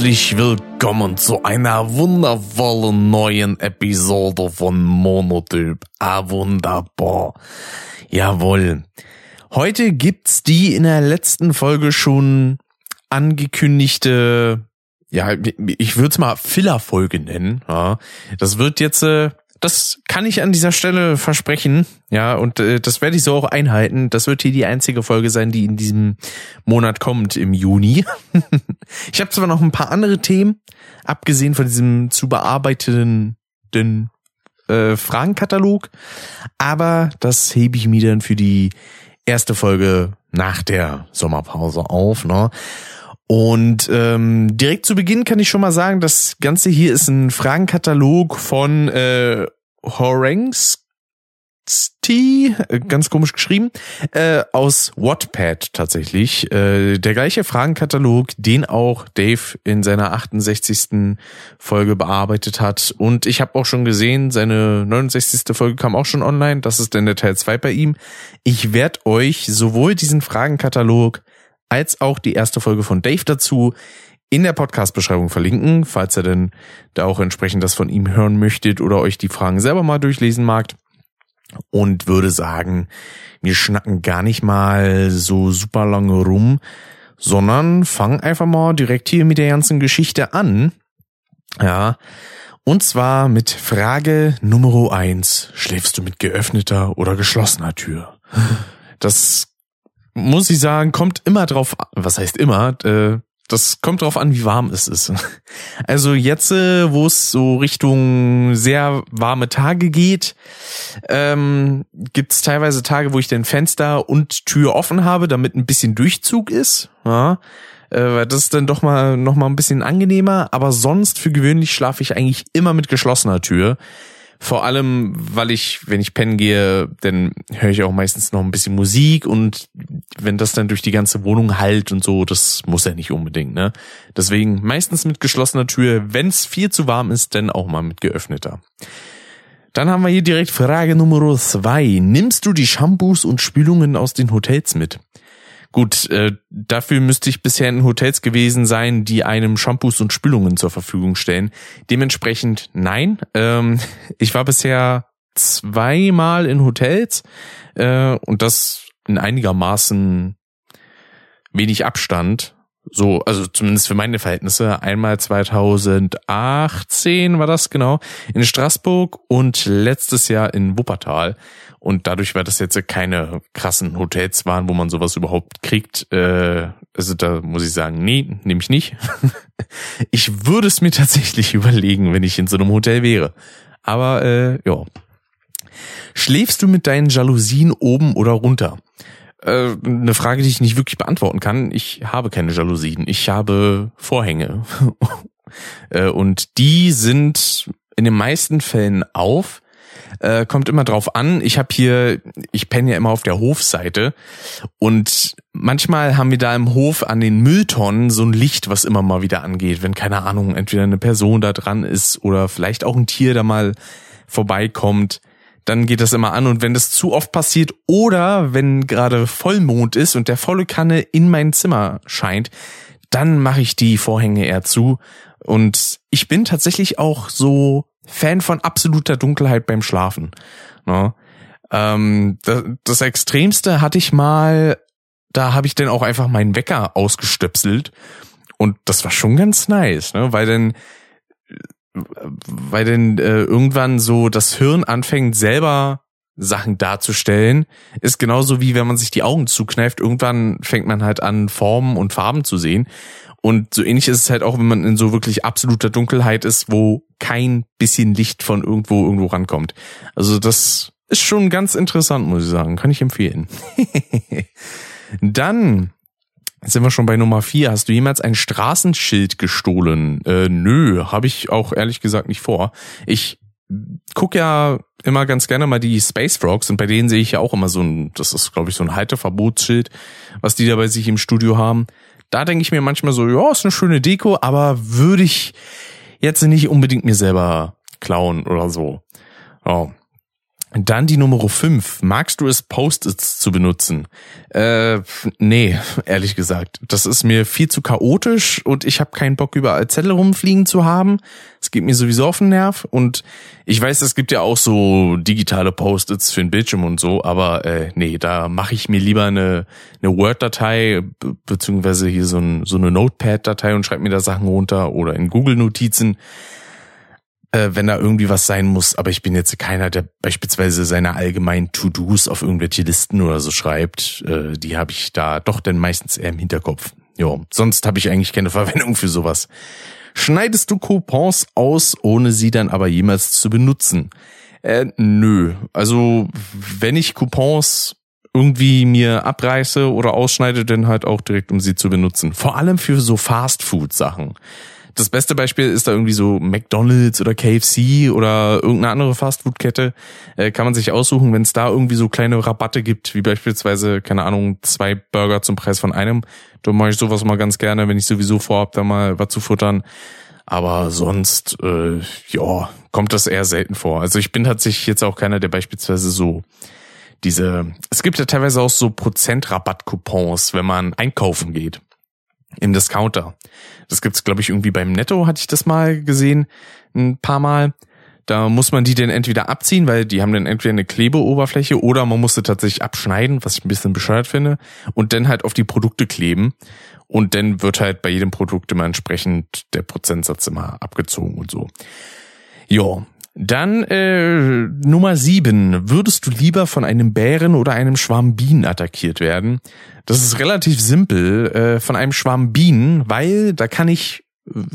herzlich willkommen zu einer wundervollen neuen Episode von Monotyp. Ah, wunderbar. Jawohl. Heute gibt's die in der letzten Folge schon angekündigte, ja, ich würde es mal Filler-Folge nennen. Ja. Das wird jetzt äh, das kann ich an dieser Stelle versprechen. Ja, und äh, das werde ich so auch einhalten. Das wird hier die einzige Folge sein, die in diesem Monat kommt, im Juni. ich habe zwar noch ein paar andere Themen, abgesehen von diesem zu bearbeitenden den, äh, Fragenkatalog, aber das hebe ich mir dann für die erste Folge nach der Sommerpause auf. Ne? Und ähm, direkt zu Beginn kann ich schon mal sagen, das Ganze hier ist ein Fragenkatalog von äh, Horangsty, ganz komisch geschrieben, äh, aus Wattpad tatsächlich. Äh, der gleiche Fragenkatalog, den auch Dave in seiner 68. Folge bearbeitet hat. Und ich habe auch schon gesehen, seine 69. Folge kam auch schon online. Das ist dann der Teil 2 bei ihm. Ich werde euch sowohl diesen Fragenkatalog als auch die erste Folge von Dave dazu in der Podcast-Beschreibung verlinken, falls ihr denn da auch entsprechend das von ihm hören möchtet oder euch die Fragen selber mal durchlesen magt. Und würde sagen, wir schnacken gar nicht mal so super lange rum, sondern fangen einfach mal direkt hier mit der ganzen Geschichte an. Ja. Und zwar mit Frage Nummer eins: Schläfst du mit geöffneter oder geschlossener Tür? Das muss ich sagen, kommt immer drauf, was heißt immer, äh, das kommt drauf an, wie warm es ist. Also jetzt, äh, wo es so Richtung sehr warme Tage geht, ähm, gibt es teilweise Tage, wo ich den Fenster und Tür offen habe, damit ein bisschen Durchzug ist. Ja, äh, das ist dann doch mal noch mal ein bisschen angenehmer. Aber sonst für gewöhnlich schlafe ich eigentlich immer mit geschlossener Tür. Vor allem, weil ich, wenn ich pennen gehe, dann höre ich auch meistens noch ein bisschen Musik und wenn das dann durch die ganze Wohnung halt und so, das muss ja nicht unbedingt, ne? Deswegen meistens mit geschlossener Tür, wenn es viel zu warm ist, dann auch mal mit geöffneter. Dann haben wir hier direkt Frage Nummer zwei. Nimmst du die Shampoos und Spülungen aus den Hotels mit? Gut, äh, dafür müsste ich bisher in Hotels gewesen sein, die einem Shampoos und Spülungen zur Verfügung stellen. Dementsprechend nein. Ähm, ich war bisher zweimal in Hotels äh, und das in einigermaßen wenig Abstand. So, also zumindest für meine Verhältnisse. Einmal 2018 war das genau in Straßburg und letztes Jahr in Wuppertal. Und dadurch, weil das jetzt keine krassen Hotels waren, wo man sowas überhaupt kriegt, äh, also da muss ich sagen, nee, nehme ich nicht. ich würde es mir tatsächlich überlegen, wenn ich in so einem Hotel wäre. Aber äh, ja. Schläfst du mit deinen Jalousien oben oder runter? Äh, eine Frage, die ich nicht wirklich beantworten kann. Ich habe keine Jalousien. Ich habe Vorhänge. äh, und die sind in den meisten Fällen auf äh, kommt immer drauf an. Ich habe hier, ich penne ja immer auf der Hofseite und manchmal haben wir da im Hof an den Mülltonnen so ein Licht, was immer mal wieder angeht, wenn keine Ahnung, entweder eine Person da dran ist oder vielleicht auch ein Tier da mal vorbeikommt dann geht das immer an. Und wenn das zu oft passiert oder wenn gerade Vollmond ist und der volle Kanne in mein Zimmer scheint, dann mache ich die Vorhänge eher zu. Und ich bin tatsächlich auch so Fan von absoluter Dunkelheit beim Schlafen. Ne? Ähm, das, das Extremste hatte ich mal, da habe ich dann auch einfach meinen Wecker ausgestöpselt und das war schon ganz nice, ne? weil dann weil denn äh, irgendwann so das Hirn anfängt selber Sachen darzustellen, ist genauso wie wenn man sich die Augen zukneift, irgendwann fängt man halt an Formen und Farben zu sehen und so ähnlich ist es halt auch, wenn man in so wirklich absoluter Dunkelheit ist, wo kein bisschen Licht von irgendwo irgendwo rankommt. Also das ist schon ganz interessant, muss ich sagen. Kann ich empfehlen. Dann sind wir schon bei Nummer vier. Hast du jemals ein Straßenschild gestohlen? Äh, nö, habe ich auch ehrlich gesagt nicht vor. Ich guck ja immer ganz gerne mal die Space Frogs und bei denen sehe ich ja auch immer so ein, das ist glaube ich so ein Halteverbotsschild, was die da bei sich im Studio haben. Da denke ich mir manchmal so, ja, ist eine schöne Deko, aber würde ich jetzt nicht unbedingt mir selber klauen oder so. Oh. Dann die Nummer 5. Magst du es, Post-its zu benutzen? Äh, nee, ehrlich gesagt. Das ist mir viel zu chaotisch und ich habe keinen Bock, überall Zettel rumfliegen zu haben. Es geht mir sowieso auf den Nerv. Und ich weiß, es gibt ja auch so digitale Post-its für den Bildschirm und so, aber äh, nee, da mache ich mir lieber eine, eine Word-Datei, beziehungsweise hier so, ein, so eine Notepad-Datei und schreibe mir da Sachen runter oder in Google-Notizen äh, wenn da irgendwie was sein muss. Aber ich bin jetzt keiner, der beispielsweise seine allgemeinen To-Dos auf irgendwelche Listen oder so schreibt. Äh, die habe ich da doch dann meistens eher im Hinterkopf. Ja, sonst habe ich eigentlich keine Verwendung für sowas. Schneidest du Coupons aus, ohne sie dann aber jemals zu benutzen? Äh, nö. Also wenn ich Coupons irgendwie mir abreiße oder ausschneide, dann halt auch direkt, um sie zu benutzen. Vor allem für so Fast-Food-Sachen das beste Beispiel ist da irgendwie so McDonald's oder KFC oder irgendeine andere Fastfood-Kette. Äh, kann man sich aussuchen, wenn es da irgendwie so kleine Rabatte gibt, wie beispielsweise, keine Ahnung, zwei Burger zum Preis von einem. Da mache ich sowas mal ganz gerne, wenn ich sowieso vorhab, da mal was zu futtern. Aber sonst, äh, ja, kommt das eher selten vor. Also ich bin tatsächlich jetzt auch keiner, der beispielsweise so diese, es gibt ja teilweise auch so Prozentrabatt-Coupons, wenn man einkaufen geht im Discounter. Das gibt's, glaube ich, irgendwie beim Netto, hatte ich das mal gesehen, ein paar Mal. Da muss man die dann entweder abziehen, weil die haben dann entweder eine Klebeoberfläche oder man muss sie tatsächlich abschneiden, was ich ein bisschen bescheuert finde, und dann halt auf die Produkte kleben. Und dann wird halt bei jedem Produkt immer entsprechend der Prozentsatz immer abgezogen und so. Ja, dann äh, Nummer sieben. Würdest du lieber von einem Bären oder einem Schwarm Bienen attackiert werden? Das ist relativ simpel. Äh, von einem Schwarm Bienen, weil da kann ich,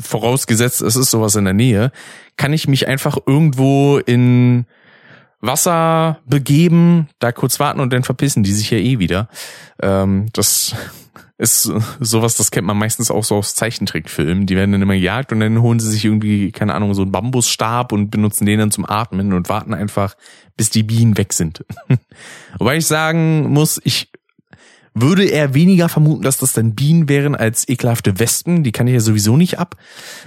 vorausgesetzt es ist sowas in der Nähe, kann ich mich einfach irgendwo in Wasser begeben, da kurz warten und dann verpissen die sich ja eh wieder. Ähm, das ist sowas, das kennt man meistens auch so aus Zeichentrickfilmen. Die werden dann immer gejagt und dann holen sie sich irgendwie, keine Ahnung, so einen Bambusstab und benutzen den dann zum Atmen und warten einfach, bis die Bienen weg sind. Wobei ich sagen muss, ich würde eher weniger vermuten, dass das dann Bienen wären als ekelhafte Wespen. Die kann ich ja sowieso nicht ab.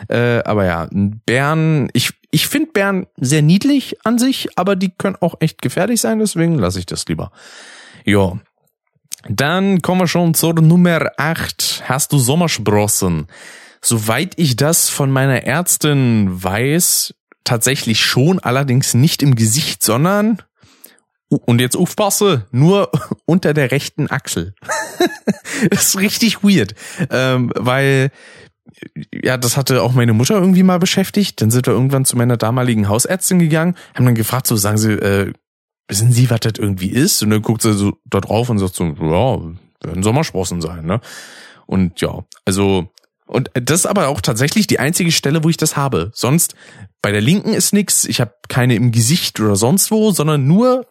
Äh, aber ja, Bären, ich, ich finde Bären sehr niedlich an sich, aber die können auch echt gefährlich sein, deswegen lasse ich das lieber. Ja, dann kommen wir schon zur Nummer 8. Hast du Sommersprossen? Soweit ich das von meiner Ärztin weiß, tatsächlich schon, allerdings nicht im Gesicht, sondern und jetzt aufpasse, nur unter der rechten Achsel. das ist richtig weird, ähm, weil ja, das hatte auch meine Mutter irgendwie mal beschäftigt. Dann sind wir irgendwann zu meiner damaligen Hausärztin gegangen, haben dann gefragt, so sagen sie, äh, wissen Sie, was das irgendwie ist? Und dann guckt sie so da drauf und sagt so, ja, werden Sommersprossen sein, ne? Und ja, also, und das ist aber auch tatsächlich die einzige Stelle, wo ich das habe. Sonst, bei der linken ist nix, ich habe keine im Gesicht oder sonst wo, sondern nur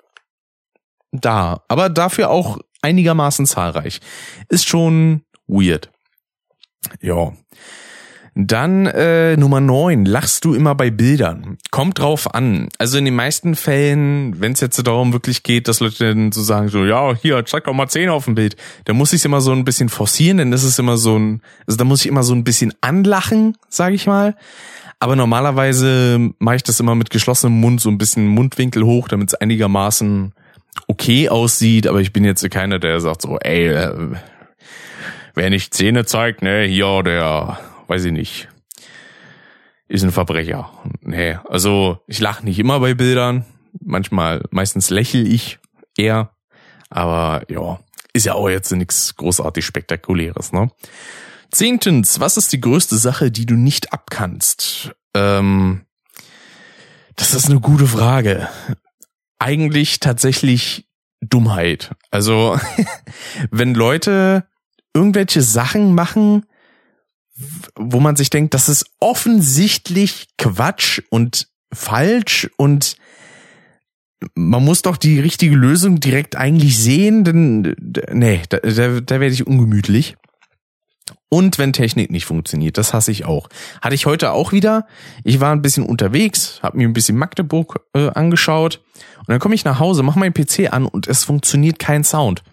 da. Aber dafür auch einigermaßen zahlreich. Ist schon weird. Ja. Dann äh, Nummer neun, lachst du immer bei Bildern? Kommt drauf an. Also in den meisten Fällen, wenn es jetzt darum wirklich geht, dass Leute dann so sagen, so, ja, hier, zeig doch mal zehn auf dem Bild, dann muss ich immer so ein bisschen forcieren, denn das ist immer so ein, also da muss ich immer so ein bisschen anlachen, sage ich mal. Aber normalerweise mache ich das immer mit geschlossenem Mund, so ein bisschen Mundwinkel hoch, damit es einigermaßen okay aussieht. Aber ich bin jetzt keiner, der sagt so, ey, äh, wer nicht Zähne zeigt, ne, hier, der weiß ich nicht, ist ein Verbrecher. Nee, also ich lache nicht immer bei Bildern. Manchmal, meistens lächel ich eher. Aber ja, ist ja auch jetzt nichts großartig Spektakuläres, ne? Zehntens, was ist die größte Sache, die du nicht abkannst? Ähm, das ist eine gute Frage. Eigentlich tatsächlich Dummheit. Also, wenn Leute irgendwelche Sachen machen, wo man sich denkt, das ist offensichtlich Quatsch und falsch und man muss doch die richtige Lösung direkt eigentlich sehen, denn nee, da, da, da werde ich ungemütlich. Und wenn Technik nicht funktioniert, das hasse ich auch. Hatte ich heute auch wieder. Ich war ein bisschen unterwegs, habe mir ein bisschen Magdeburg äh, angeschaut und dann komme ich nach Hause, mache meinen PC an und es funktioniert kein Sound.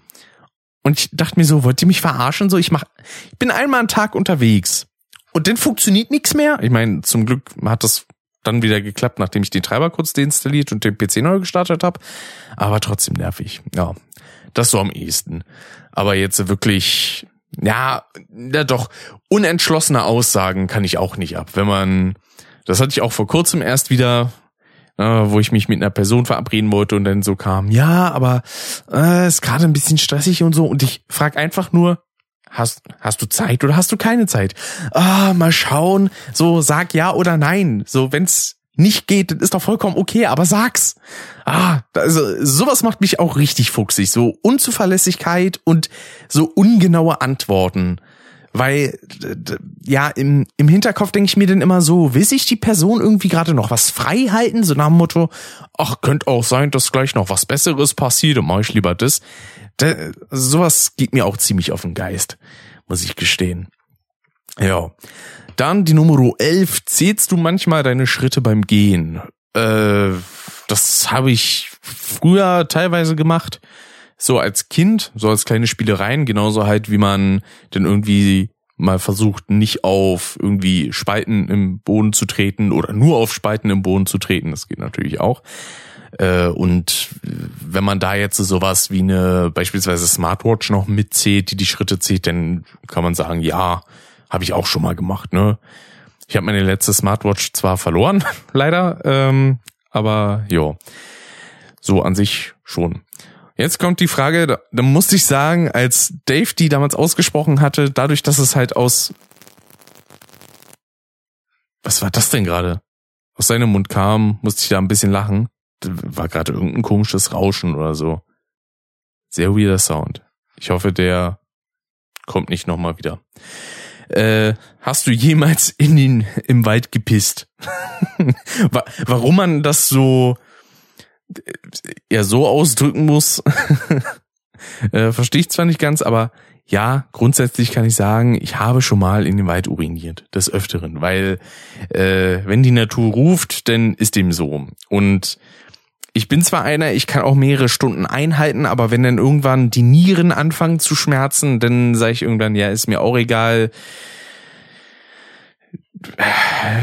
Und ich dachte mir so, wollt ihr mich verarschen? So, ich mach, ich bin einmal am Tag unterwegs und dann funktioniert nichts mehr. Ich meine, zum Glück hat das dann wieder geklappt, nachdem ich den Treiber kurz deinstalliert und den PC neu gestartet habe. Aber trotzdem nervig. Ja, das so am ehesten. Aber jetzt wirklich, ja, ja doch, unentschlossene Aussagen kann ich auch nicht ab. Wenn man, das hatte ich auch vor kurzem erst wieder, wo ich mich mit einer Person verabreden wollte und dann so kam, ja, aber äh, ist gerade ein bisschen stressig und so. Und ich frage einfach nur, hast, hast du Zeit oder hast du keine Zeit? Ah, mal schauen. So, sag ja oder nein. So, wenn's nicht geht, ist doch vollkommen okay, aber sag's. Ah, also sowas macht mich auch richtig fuchsig. So Unzuverlässigkeit und so ungenaue Antworten. Weil, ja, im, im Hinterkopf denke ich mir dann immer so, will sich die Person irgendwie gerade noch was frei halten? So nach dem Motto, ach, könnte auch sein, dass gleich noch was Besseres passiert, dann mach ich lieber das. Da, sowas geht mir auch ziemlich auf den Geist, muss ich gestehen. Ja. Dann die Nummer 11. Zählst du manchmal deine Schritte beim Gehen? Äh, das habe ich früher teilweise gemacht. So als Kind, so als kleine Spielereien, genauso halt, wie man denn irgendwie mal versucht, nicht auf irgendwie Spalten im Boden zu treten oder nur auf Spalten im Boden zu treten. Das geht natürlich auch. Äh, und wenn man da jetzt sowas wie eine beispielsweise Smartwatch noch mitzählt, die die Schritte zählt, dann kann man sagen, ja, habe ich auch schon mal gemacht. Ne? Ich habe meine letzte Smartwatch zwar verloren, leider, ähm, aber ja, so an sich schon. Jetzt kommt die Frage, da, da musste ich sagen, als Dave die damals ausgesprochen hatte, dadurch, dass es halt aus was war das denn gerade? Aus seinem Mund kam, musste ich da ein bisschen lachen war gerade irgendein komisches Rauschen oder so. Sehr weirder Sound. Ich hoffe, der kommt nicht nochmal wieder. Äh, hast du jemals in den, im Wald gepisst? Warum man das so ja so ausdrücken muss, äh, verstehe ich zwar nicht ganz, aber ja, grundsätzlich kann ich sagen, ich habe schon mal in den Wald uriniert, des Öfteren, weil äh, wenn die Natur ruft, dann ist dem so. Und ich bin zwar einer, ich kann auch mehrere Stunden einhalten, aber wenn dann irgendwann die Nieren anfangen zu schmerzen, dann sage ich irgendwann, ja, ist mir auch egal.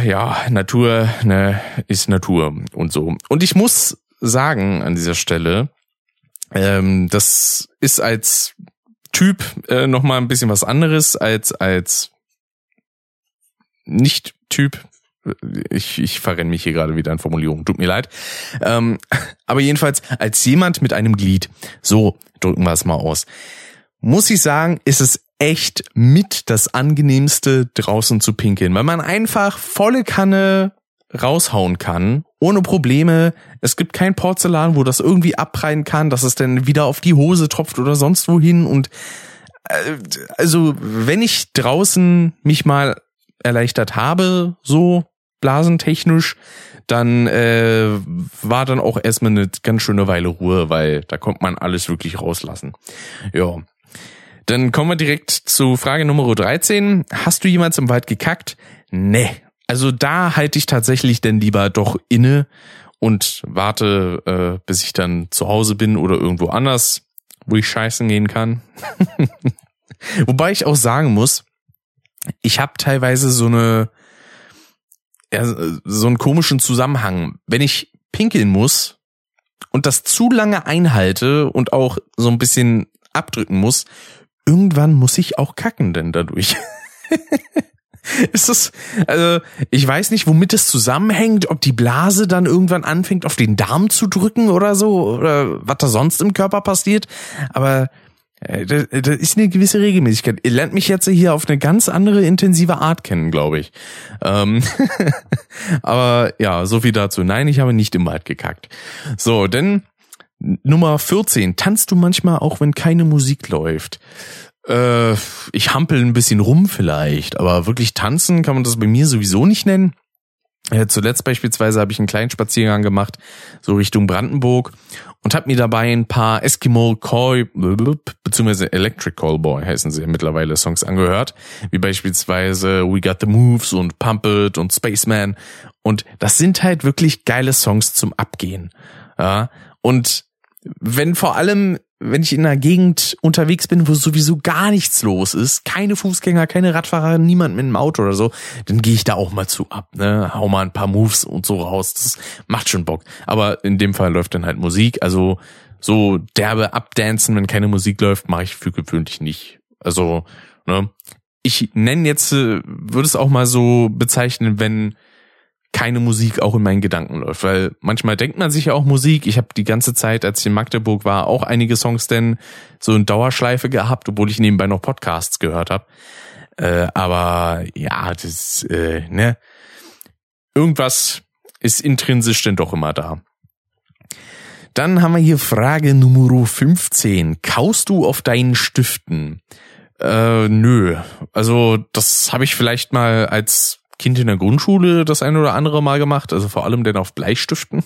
Ja, Natur, ne, ist Natur und so. Und ich muss sagen an dieser Stelle, ähm, das ist als Typ äh, noch mal ein bisschen was anderes als als nicht Typ. Ich, ich verrenne mich hier gerade wieder in Formulierungen, tut mir leid. Ähm, aber jedenfalls als jemand mit einem Glied, so drücken wir es mal aus, muss ich sagen, ist es echt mit das angenehmste draußen zu pinkeln, weil man einfach volle Kanne raushauen kann, ohne Probleme. Es gibt kein Porzellan, wo das irgendwie abprallen kann, dass es dann wieder auf die Hose tropft oder sonst wohin und äh, also wenn ich draußen mich mal erleichtert habe, so blasentechnisch, dann äh, war dann auch erstmal eine ganz schöne Weile Ruhe, weil da konnte man alles wirklich rauslassen. Ja. Dann kommen wir direkt zu Frage Nummer 13. Hast du jemals im Wald gekackt? Nee. Also da halte ich tatsächlich denn lieber doch inne und warte, äh, bis ich dann zu Hause bin oder irgendwo anders, wo ich scheißen gehen kann. Wobei ich auch sagen muss, ich habe teilweise so eine ja, so einen komischen Zusammenhang. Wenn ich pinkeln muss und das zu lange einhalte und auch so ein bisschen abdrücken muss, irgendwann muss ich auch kacken denn dadurch. ist das, also ich weiß nicht, womit es zusammenhängt, ob die Blase dann irgendwann anfängt, auf den Darm zu drücken oder so, oder was da sonst im Körper passiert, aber äh, das, das ist eine gewisse Regelmäßigkeit. Ihr lernt mich jetzt hier auf eine ganz andere intensive Art kennen, glaube ich. Ähm Aber ja, so viel dazu. Nein, ich habe nicht im Wald gekackt. So, denn Nummer 14. Tanzt du manchmal auch, wenn keine Musik läuft? Äh, ich hampel ein bisschen rum vielleicht, aber wirklich tanzen kann man das bei mir sowieso nicht nennen. Äh, zuletzt beispielsweise habe ich einen kleinen Spaziergang gemacht, so Richtung Brandenburg und habe mir dabei ein paar Eskimo Call beziehungsweise Electric Callboy heißen sie mittlerweile Songs angehört, wie beispielsweise We Got the Moves und Pump It und Spaceman und das sind halt wirklich geile Songs zum Abgehen. Ja, und wenn vor allem wenn ich in einer Gegend unterwegs bin, wo sowieso gar nichts los ist, keine Fußgänger, keine Radfahrer, niemand mit einem Auto oder so, dann gehe ich da auch mal zu ab, ne? Hau mal ein paar Moves und so raus. Das macht schon Bock. Aber in dem Fall läuft dann halt Musik. Also so derbe Abdancen, wenn keine Musik läuft, mache ich für gewöhnlich nicht. Also, ne? Ich nenne jetzt, äh, würde es auch mal so bezeichnen, wenn keine Musik auch in meinen Gedanken läuft, weil manchmal denkt man sich ja auch Musik. Ich habe die ganze Zeit, als ich in Magdeburg war, auch einige Songs denn so in Dauerschleife gehabt, obwohl ich nebenbei noch Podcasts gehört habe. Äh, aber ja, das äh, ne, irgendwas ist intrinsisch denn doch immer da. Dann haben wir hier Frage Nummer 15. Kaust du auf deinen Stiften? Äh, nö. Also das habe ich vielleicht mal als Kind in der Grundschule das ein oder andere Mal gemacht, also vor allem denn auf Bleistiften.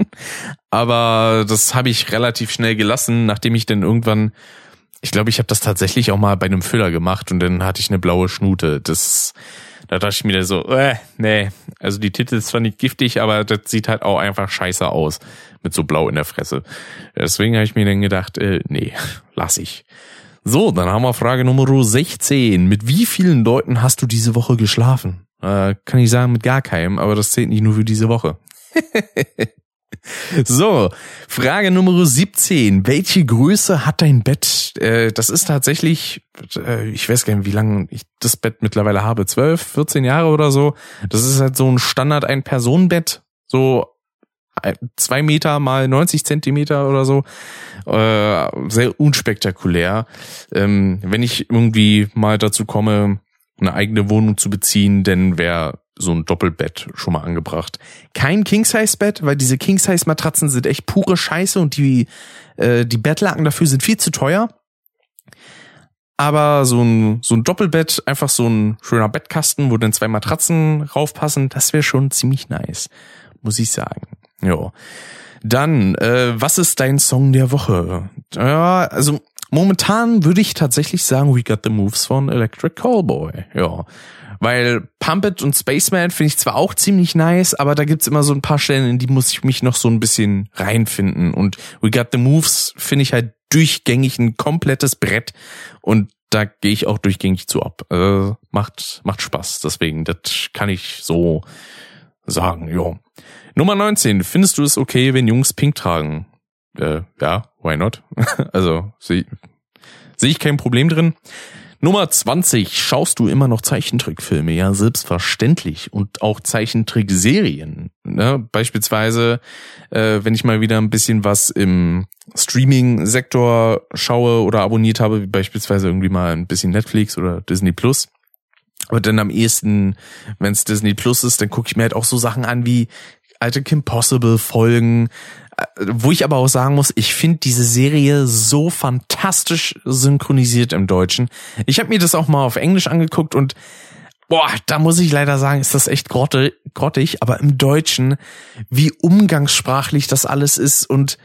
Aber das habe ich relativ schnell gelassen, nachdem ich dann irgendwann, ich glaube, ich habe das tatsächlich auch mal bei einem Füller gemacht und dann hatte ich eine blaue Schnute. Das, da dachte ich mir so, äh, nee, also die Titel ist zwar nicht giftig, aber das sieht halt auch einfach scheiße aus mit so blau in der Fresse. Deswegen habe ich mir dann gedacht, äh, nee, lass ich. So, dann haben wir Frage Nummer 16. Mit wie vielen Leuten hast du diese Woche geschlafen? Äh, kann ich sagen, mit gar keinem, aber das zählt nicht nur für diese Woche. so, Frage Nummer 17. Welche Größe hat dein Bett? Äh, das ist tatsächlich, äh, ich weiß gar nicht, wie lange ich das Bett mittlerweile habe. 12, 14 Jahre oder so. Das ist halt so ein Standard Ein-Personen-Bett. So zwei Meter mal 90 Zentimeter oder so. Äh, sehr unspektakulär. Ähm, wenn ich irgendwie mal dazu komme, eine eigene Wohnung zu beziehen, denn wäre so ein Doppelbett schon mal angebracht. Kein King-Size-Bett, weil diese King-Size-Matratzen sind echt pure Scheiße und die, äh, die Bettlaken dafür sind viel zu teuer. Aber so ein, so ein Doppelbett, einfach so ein schöner Bettkasten, wo dann zwei Matratzen raufpassen, das wäre schon ziemlich nice, muss ich sagen. Ja. Dann, äh, was ist dein Song der Woche? Ja, also Momentan würde ich tatsächlich sagen, We Got the Moves von Electric Callboy. Ja. Weil Pump It und Spaceman finde ich zwar auch ziemlich nice, aber da gibt's immer so ein paar Stellen, in die muss ich mich noch so ein bisschen reinfinden. Und We Got the Moves finde ich halt durchgängig ein komplettes Brett. Und da gehe ich auch durchgängig zu ab. Äh, macht, macht Spaß. Deswegen, das kann ich so sagen, jo. Nummer 19. Findest du es okay, wenn Jungs pink tragen? äh, ja, why not? also sehe seh ich kein Problem drin. Nummer 20. Schaust du immer noch Zeichentrickfilme? Ja, selbstverständlich. Und auch Zeichentrickserien. Ne? Beispielsweise, äh, wenn ich mal wieder ein bisschen was im Streaming-Sektor schaue oder abonniert habe, wie beispielsweise irgendwie mal ein bisschen Netflix oder Disney Plus. Aber dann am ehesten, wenn es Disney Plus ist, dann gucke ich mir halt auch so Sachen an wie alte Kim Possible Folgen, wo ich aber auch sagen muss, ich finde diese Serie so fantastisch synchronisiert im Deutschen. Ich habe mir das auch mal auf Englisch angeguckt und boah, da muss ich leider sagen, ist das echt grottig, aber im Deutschen, wie umgangssprachlich das alles ist und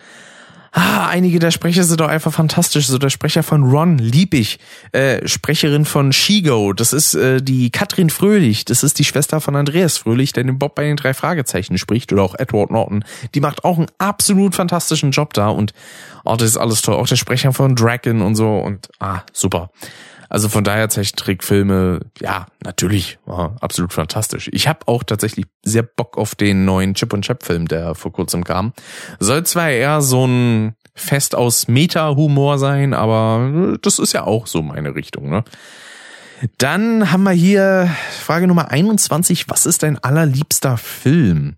Ah, einige der Sprecher sind doch einfach fantastisch. So der Sprecher von Ron, lieb ich. Äh, Sprecherin von Shigo, das ist äh, die Katrin Fröhlich. Das ist die Schwester von Andreas Fröhlich, der den Bob bei den drei Fragezeichen spricht. Oder auch Edward Norton. Die macht auch einen absolut fantastischen Job da. Und oh, das ist alles toll. Auch der Sprecher von Dragon und so. Und ah, super. Also von daher Zeichentrickfilme, ja, natürlich, war absolut fantastisch. Ich habe auch tatsächlich sehr Bock auf den neuen Chip und Chap Film, der vor kurzem kam. Soll zwar eher so ein Fest aus Meta-Humor sein, aber das ist ja auch so meine Richtung, ne? Dann haben wir hier Frage Nummer 21. Was ist dein allerliebster Film?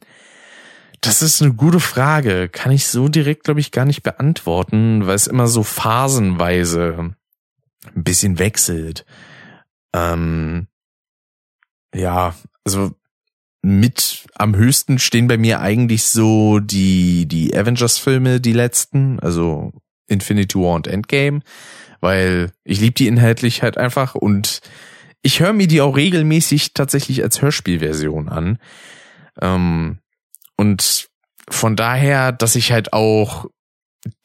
Das ist eine gute Frage. Kann ich so direkt, glaube ich, gar nicht beantworten, weil es immer so phasenweise ein bisschen wechselt. Ähm, ja, also mit am höchsten stehen bei mir eigentlich so die, die Avengers-Filme, die letzten, also Infinity War und Endgame, weil ich liebe die inhaltlich halt einfach und ich höre mir die auch regelmäßig tatsächlich als Hörspielversion an. Ähm, und von daher, dass ich halt auch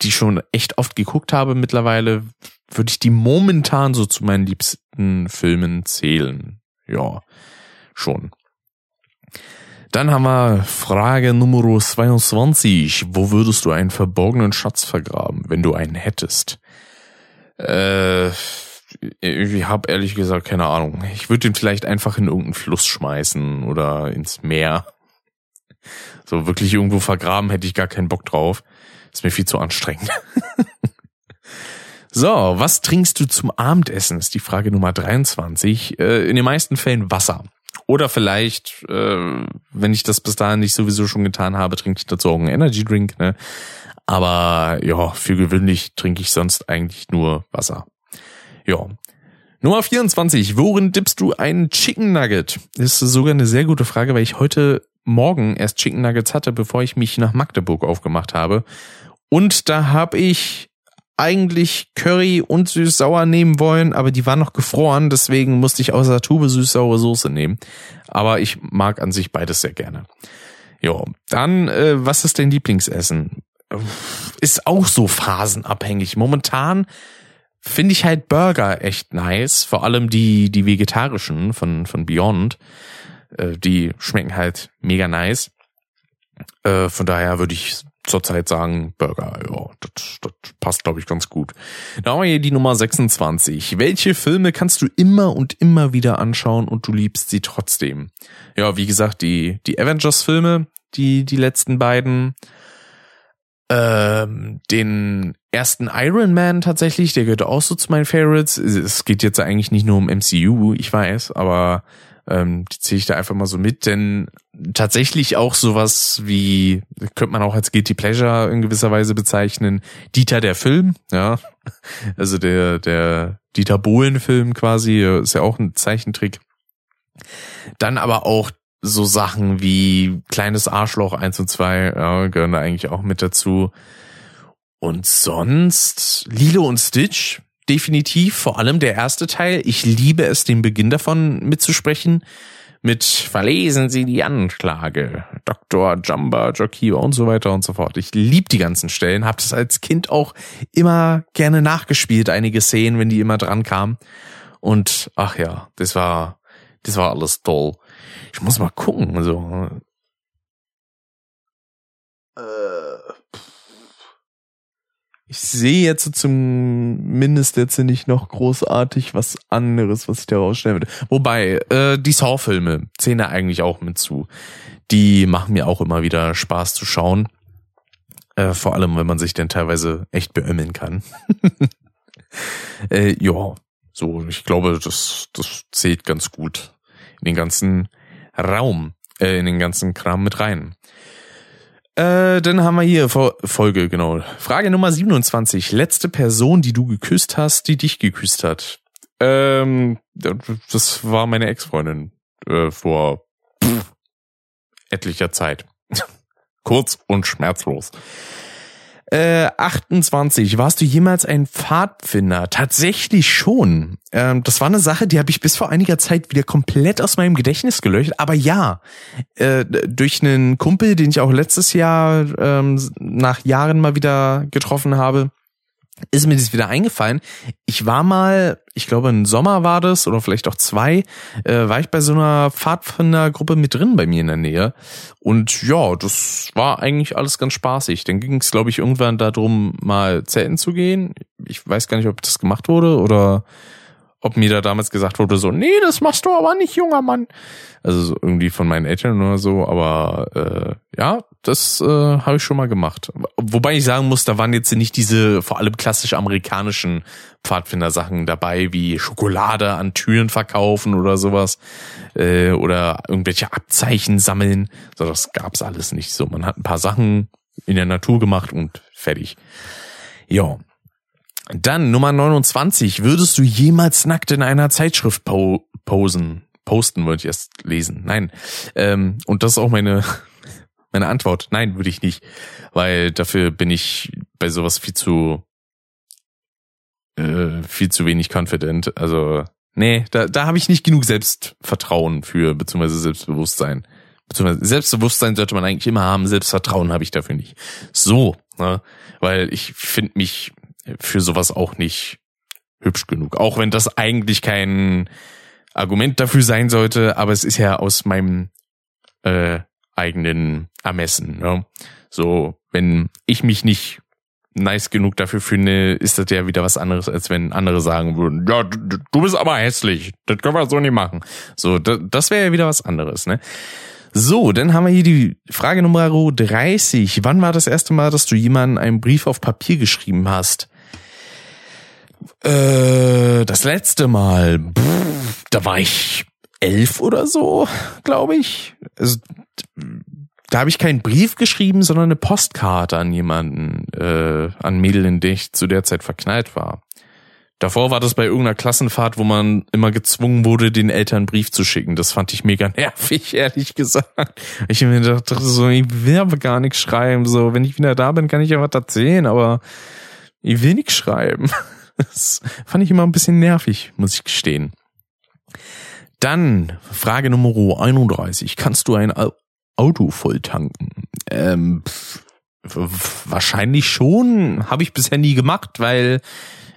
die schon echt oft geguckt habe mittlerweile, würde ich die momentan so zu meinen liebsten Filmen zählen. Ja, schon. Dann haben wir Frage Nummer 22. Wo würdest du einen verborgenen Schatz vergraben, wenn du einen hättest? Äh, ich habe ehrlich gesagt keine Ahnung. Ich würde den vielleicht einfach in irgendeinen Fluss schmeißen oder ins Meer. So wirklich irgendwo vergraben hätte ich gar keinen Bock drauf. Ist mir viel zu anstrengend. so, was trinkst du zum Abendessen? Ist die Frage Nummer 23. Äh, in den meisten Fällen Wasser. Oder vielleicht, äh, wenn ich das bis dahin nicht sowieso schon getan habe, trinke ich dazu auch einen Energy Drink. Ne? Aber ja, für gewöhnlich trinke ich sonst eigentlich nur Wasser. Ja. Nummer 24. Worin dippst du einen Chicken Nugget? Das ist sogar eine sehr gute Frage, weil ich heute Morgen erst Chicken Nuggets hatte, bevor ich mich nach Magdeburg aufgemacht habe. Und da habe ich eigentlich Curry und süß-sauer nehmen wollen, aber die waren noch gefroren, deswegen musste ich außer Tube süß-saure Soße nehmen. Aber ich mag an sich beides sehr gerne. Ja, dann, äh, was ist dein Lieblingsessen? Ist auch so phasenabhängig. Momentan finde ich halt Burger echt nice, vor allem die die vegetarischen von von Beyond. Äh, die schmecken halt mega nice. Äh, von daher würde ich zurzeit sagen, Burger, ja, das, das passt, glaube ich, ganz gut. Da haben wir hier die Nummer 26. Welche Filme kannst du immer und immer wieder anschauen und du liebst sie trotzdem? Ja, wie gesagt, die, die Avengers-Filme, die, die letzten beiden, ähm, den ersten Iron Man tatsächlich, der gehört auch so zu meinen Favorites. Es geht jetzt eigentlich nicht nur um MCU, ich weiß, aber ähm, die zähle ich da einfach mal so mit, denn tatsächlich auch sowas wie, könnte man auch als Guilty Pleasure in gewisser Weise bezeichnen, Dieter der Film, ja. Also der, der Dieter Bohlen-Film quasi, ist ja auch ein Zeichentrick. Dann aber auch so Sachen wie Kleines Arschloch 1 und 2, ja, gehören da eigentlich auch mit dazu. Und sonst Lilo und Stitch, definitiv, vor allem der erste Teil. Ich liebe es, den Beginn davon mitzusprechen. Mit Verlesen Sie die Anklage, Dr. Jumba, Jokiba und so weiter und so fort. Ich liebe die ganzen Stellen, habe das als Kind auch immer gerne nachgespielt, einige Szenen, wenn die immer dran kamen. Und ach ja, das war, das war alles toll. Ich muss mal gucken, also. Ich sehe jetzt zumindest jetzt nicht noch großartig was anderes, was ich da rausstellen würde. Wobei, äh, die Saw-Filme zählen da eigentlich auch mit zu. Die machen mir auch immer wieder Spaß zu schauen. Äh, vor allem, wenn man sich denn teilweise echt beömmeln kann. äh, ja, so, ich glaube, das, das zählt ganz gut in den ganzen Raum, äh, in den ganzen Kram mit rein. Äh, dann haben wir hier Folge, genau. Frage Nummer 27. Letzte Person, die du geküsst hast, die dich geküsst hat. Ähm, das war meine Ex-Freundin äh, vor pff, etlicher Zeit. Kurz und schmerzlos. Äh, 28. Warst du jemals ein Pfadfinder? Tatsächlich schon. Ähm, das war eine Sache, die habe ich bis vor einiger Zeit wieder komplett aus meinem Gedächtnis gelöscht. Aber ja, äh, durch einen Kumpel, den ich auch letztes Jahr ähm, nach Jahren mal wieder getroffen habe, ist mir das wieder eingefallen. Ich war mal, ich glaube, im Sommer war das oder vielleicht auch zwei, äh, war ich bei so einer Pfadfindergruppe mit drin bei mir in der Nähe. Und ja, das war eigentlich alles ganz spaßig. Dann ging es, glaube ich, irgendwann darum, mal zelten zu gehen. Ich weiß gar nicht, ob das gemacht wurde oder ob mir da damals gesagt wurde, so, nee, das machst du aber nicht, junger Mann. Also so irgendwie von meinen Eltern oder so, aber äh, ja, das äh, habe ich schon mal gemacht. Wobei ich sagen muss, da waren jetzt nicht diese vor allem klassisch amerikanischen Pfadfinder-Sachen dabei, wie Schokolade an Türen verkaufen oder sowas äh, oder irgendwelche Abzeichen sammeln. So, das gab's alles nicht. So, man hat ein paar Sachen in der Natur gemacht und fertig. Ja, dann Nummer 29. Würdest du jemals nackt in einer Zeitschrift po posen? Posten würde ich erst lesen. Nein. Ähm, und das ist auch meine, meine Antwort. Nein, würde ich nicht. Weil dafür bin ich bei sowas viel zu, äh, viel zu wenig confident. Also, nee, da, da habe ich nicht genug Selbstvertrauen für, beziehungsweise Selbstbewusstsein. Beziehungsweise Selbstbewusstsein sollte man eigentlich immer haben, Selbstvertrauen habe ich dafür nicht. So, ne? Weil ich finde mich für sowas auch nicht hübsch genug. Auch wenn das eigentlich kein Argument dafür sein sollte, aber es ist ja aus meinem äh, eigenen Ermessen. Ne? So, wenn ich mich nicht nice genug dafür finde, ist das ja wieder was anderes, als wenn andere sagen würden, ja, du, bist aber hässlich, das können wir so nicht machen. So, das wäre ja wieder was anderes, ne? So, dann haben wir hier die Frage Nummer 30. Wann war das erste Mal, dass du jemanden einen Brief auf Papier geschrieben hast? Äh, das letzte Mal, pff, da war ich elf oder so, glaube ich. Also, da habe ich keinen Brief geschrieben, sondern eine Postkarte an jemanden, äh, an Mädel, in der ich zu der Zeit verknallt war. Davor war das bei irgendeiner Klassenfahrt, wo man immer gezwungen wurde, den Eltern einen Brief zu schicken. Das fand ich mega nervig, ehrlich gesagt. Ich mir dachte so, ich will aber gar nichts schreiben. So, wenn ich wieder da bin, kann ich ja was erzählen, aber ich will nichts schreiben. Das fand ich immer ein bisschen nervig, muss ich gestehen. Dann Frage Nummer 31. Kannst du ein Auto voll tanken? Ähm, wahrscheinlich schon. Habe ich bisher nie gemacht, weil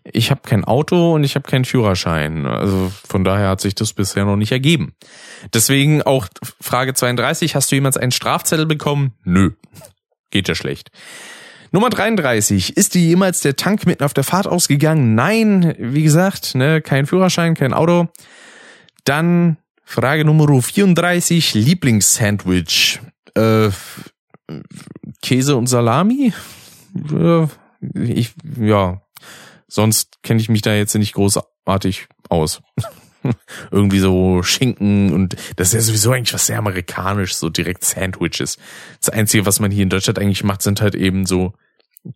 ich habe kein Auto und ich habe keinen Führerschein. Also von daher hat sich das bisher noch nicht ergeben. Deswegen auch Frage 32, hast du jemals einen Strafzettel bekommen? Nö. Geht ja schlecht. Nummer 33, ist dir jemals der Tank mitten auf der Fahrt ausgegangen? Nein, wie gesagt, ne, kein Führerschein, kein Auto. Dann Frage Nummer 34, Lieblingssandwich. Äh, Käse und Salami? Äh, ich, ja, Sonst kenne ich mich da jetzt nicht großartig aus. Irgendwie so Schinken und das ist ja sowieso eigentlich was sehr amerikanisch, so direkt Sandwiches. Das Einzige, was man hier in Deutschland eigentlich macht, sind halt eben so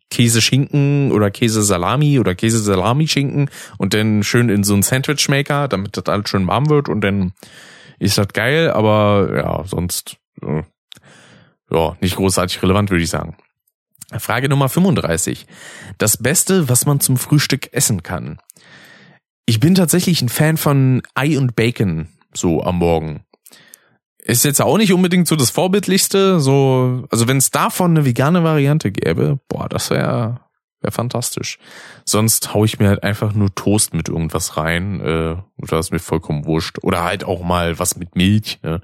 Käse-Schinken oder Käse-Salami oder Käse-Salami-Schinken und dann schön in so einen Sandwich-Maker, damit das alles schön warm wird und dann ist das geil, aber ja, sonst äh, ja, nicht großartig relevant, würde ich sagen. Frage Nummer 35. Das Beste, was man zum Frühstück essen kann. Ich bin tatsächlich ein Fan von Ei und Bacon so am Morgen. Ist jetzt auch nicht unbedingt so das Vorbildlichste, so, also wenn es davon eine vegane Variante gäbe, boah, das wäre Wäre fantastisch. Sonst hau ich mir halt einfach nur Toast mit irgendwas rein. Äh, oder ist mir vollkommen wurscht. Oder halt auch mal was mit Milch. Ne?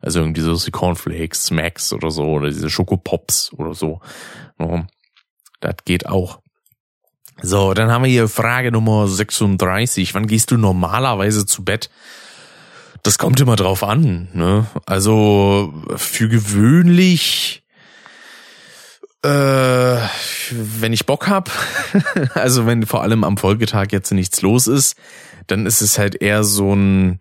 Also irgendwie so Cornflakes, Smacks oder so. Oder diese Schokopops oder so. Das geht auch. So, dann haben wir hier Frage Nummer 36. Wann gehst du normalerweise zu Bett? Das kommt immer drauf an. Ne? Also für gewöhnlich äh, wenn ich Bock hab, also wenn vor allem am Folgetag jetzt nichts los ist, dann ist es halt eher so ein,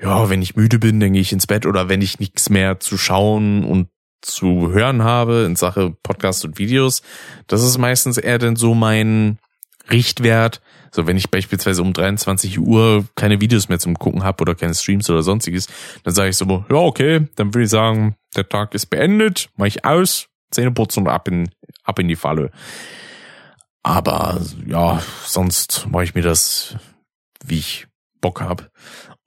ja, wenn ich müde bin, dann gehe ich ins Bett oder wenn ich nichts mehr zu schauen und zu hören habe in Sache Podcast und Videos, das ist meistens eher dann so mein Richtwert. So, wenn ich beispielsweise um 23 Uhr keine Videos mehr zum Gucken habe oder keine Streams oder sonstiges, dann sage ich so, ja, okay, dann würde ich sagen, der Tag ist beendet, mache ich aus, Zähne putzen und ab in, ab in die Falle. Aber ja, sonst mache ich mir das, wie ich Bock hab.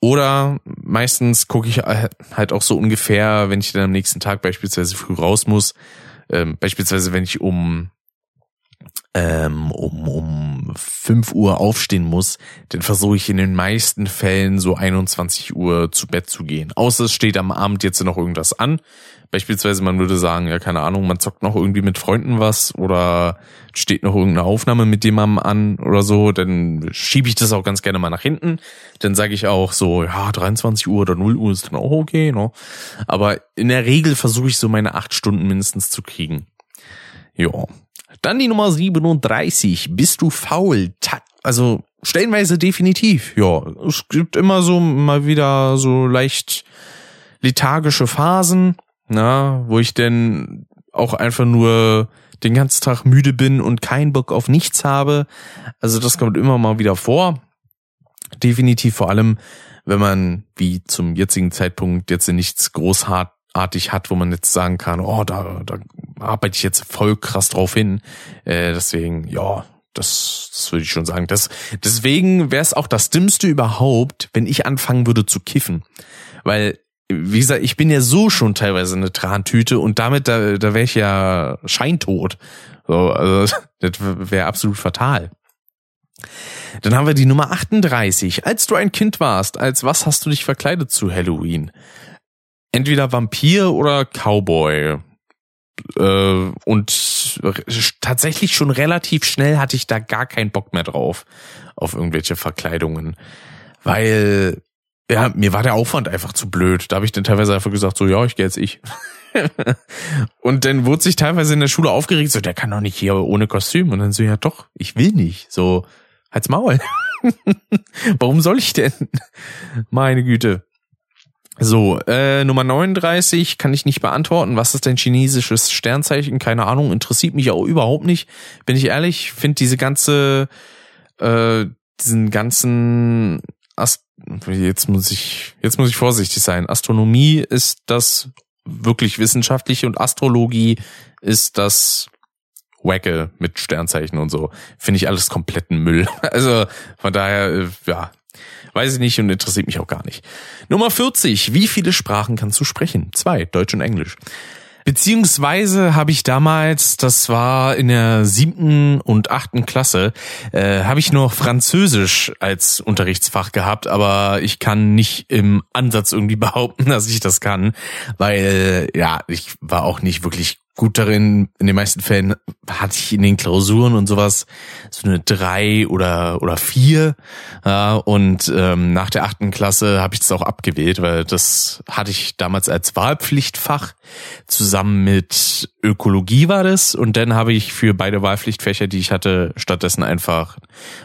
Oder meistens gucke ich halt auch so ungefähr, wenn ich dann am nächsten Tag beispielsweise früh raus muss, ähm, beispielsweise wenn ich um ähm, um, um 5 Uhr aufstehen muss, dann versuche ich in den meisten Fällen so 21 Uhr zu Bett zu gehen. Außer es steht am Abend jetzt noch irgendwas an. Beispielsweise man würde sagen, ja, keine Ahnung, man zockt noch irgendwie mit Freunden was oder steht noch irgendeine Aufnahme mit jemandem an oder so, dann schiebe ich das auch ganz gerne mal nach hinten. Dann sage ich auch so, ja, 23 Uhr oder 0 Uhr ist dann auch okay, ne? Aber in der Regel versuche ich so meine acht Stunden mindestens zu kriegen. Ja, dann die Nummer 37. Bist du faul? Also stellenweise definitiv. Ja, es gibt immer so mal wieder so leicht lethargische Phasen, na, wo ich denn auch einfach nur den ganzen Tag müde bin und keinen Bock auf nichts habe. Also das kommt immer mal wieder vor. Definitiv vor allem, wenn man wie zum jetzigen Zeitpunkt jetzt nichts großartig hat, wo man jetzt sagen kann, oh, da, da arbeite ich jetzt voll krass drauf hin. Äh, deswegen, ja, das, das würde ich schon sagen. Das, deswegen wäre es auch das Dümmste überhaupt, wenn ich anfangen würde zu kiffen. Weil, wie gesagt, ich bin ja so schon teilweise eine Trantüte und damit, da, da wäre ich ja scheintot. So, also, das wäre absolut fatal. Dann haben wir die Nummer 38. Als du ein Kind warst, als was hast du dich verkleidet zu Halloween? Entweder Vampir oder Cowboy. Äh, und tatsächlich schon relativ schnell hatte ich da gar keinen Bock mehr drauf, auf irgendwelche Verkleidungen. Weil, ja, mir war der Aufwand einfach zu blöd. Da habe ich dann teilweise einfach gesagt, so, ja, ich gehe jetzt ich. und dann wurde sich teilweise in der Schule aufgeregt, so, der kann doch nicht hier ohne Kostüm. Und dann so, ja doch, ich will nicht. So, halt's Maul. Warum soll ich denn? Meine Güte. So, äh, Nummer 39 kann ich nicht beantworten. Was ist denn chinesisches Sternzeichen? Keine Ahnung, interessiert mich auch überhaupt nicht. Bin ich ehrlich, finde diese ganze, äh, diesen ganzen Ast jetzt muss ich, jetzt muss ich vorsichtig sein. Astronomie ist das wirklich wissenschaftliche und Astrologie ist das Wacke mit Sternzeichen und so. Finde ich alles kompletten Müll. Also von daher, äh, ja, weiß ich nicht und interessiert mich auch gar nicht. Nummer 40. Wie viele Sprachen kannst du sprechen? Zwei, Deutsch und Englisch. Beziehungsweise habe ich damals, das war in der siebten und achten Klasse, äh, habe ich noch Französisch als Unterrichtsfach gehabt, aber ich kann nicht im Ansatz irgendwie behaupten, dass ich das kann, weil ja, ich war auch nicht wirklich gut darin. In den meisten Fällen hatte ich in den Klausuren und sowas so eine drei oder oder vier. Ja, und ähm, nach der achten Klasse habe ich das auch abgewählt, weil das hatte ich damals als Wahlpflichtfach zusammen mit Ökologie war das. Und dann habe ich für beide Wahlpflichtfächer, die ich hatte, stattdessen einfach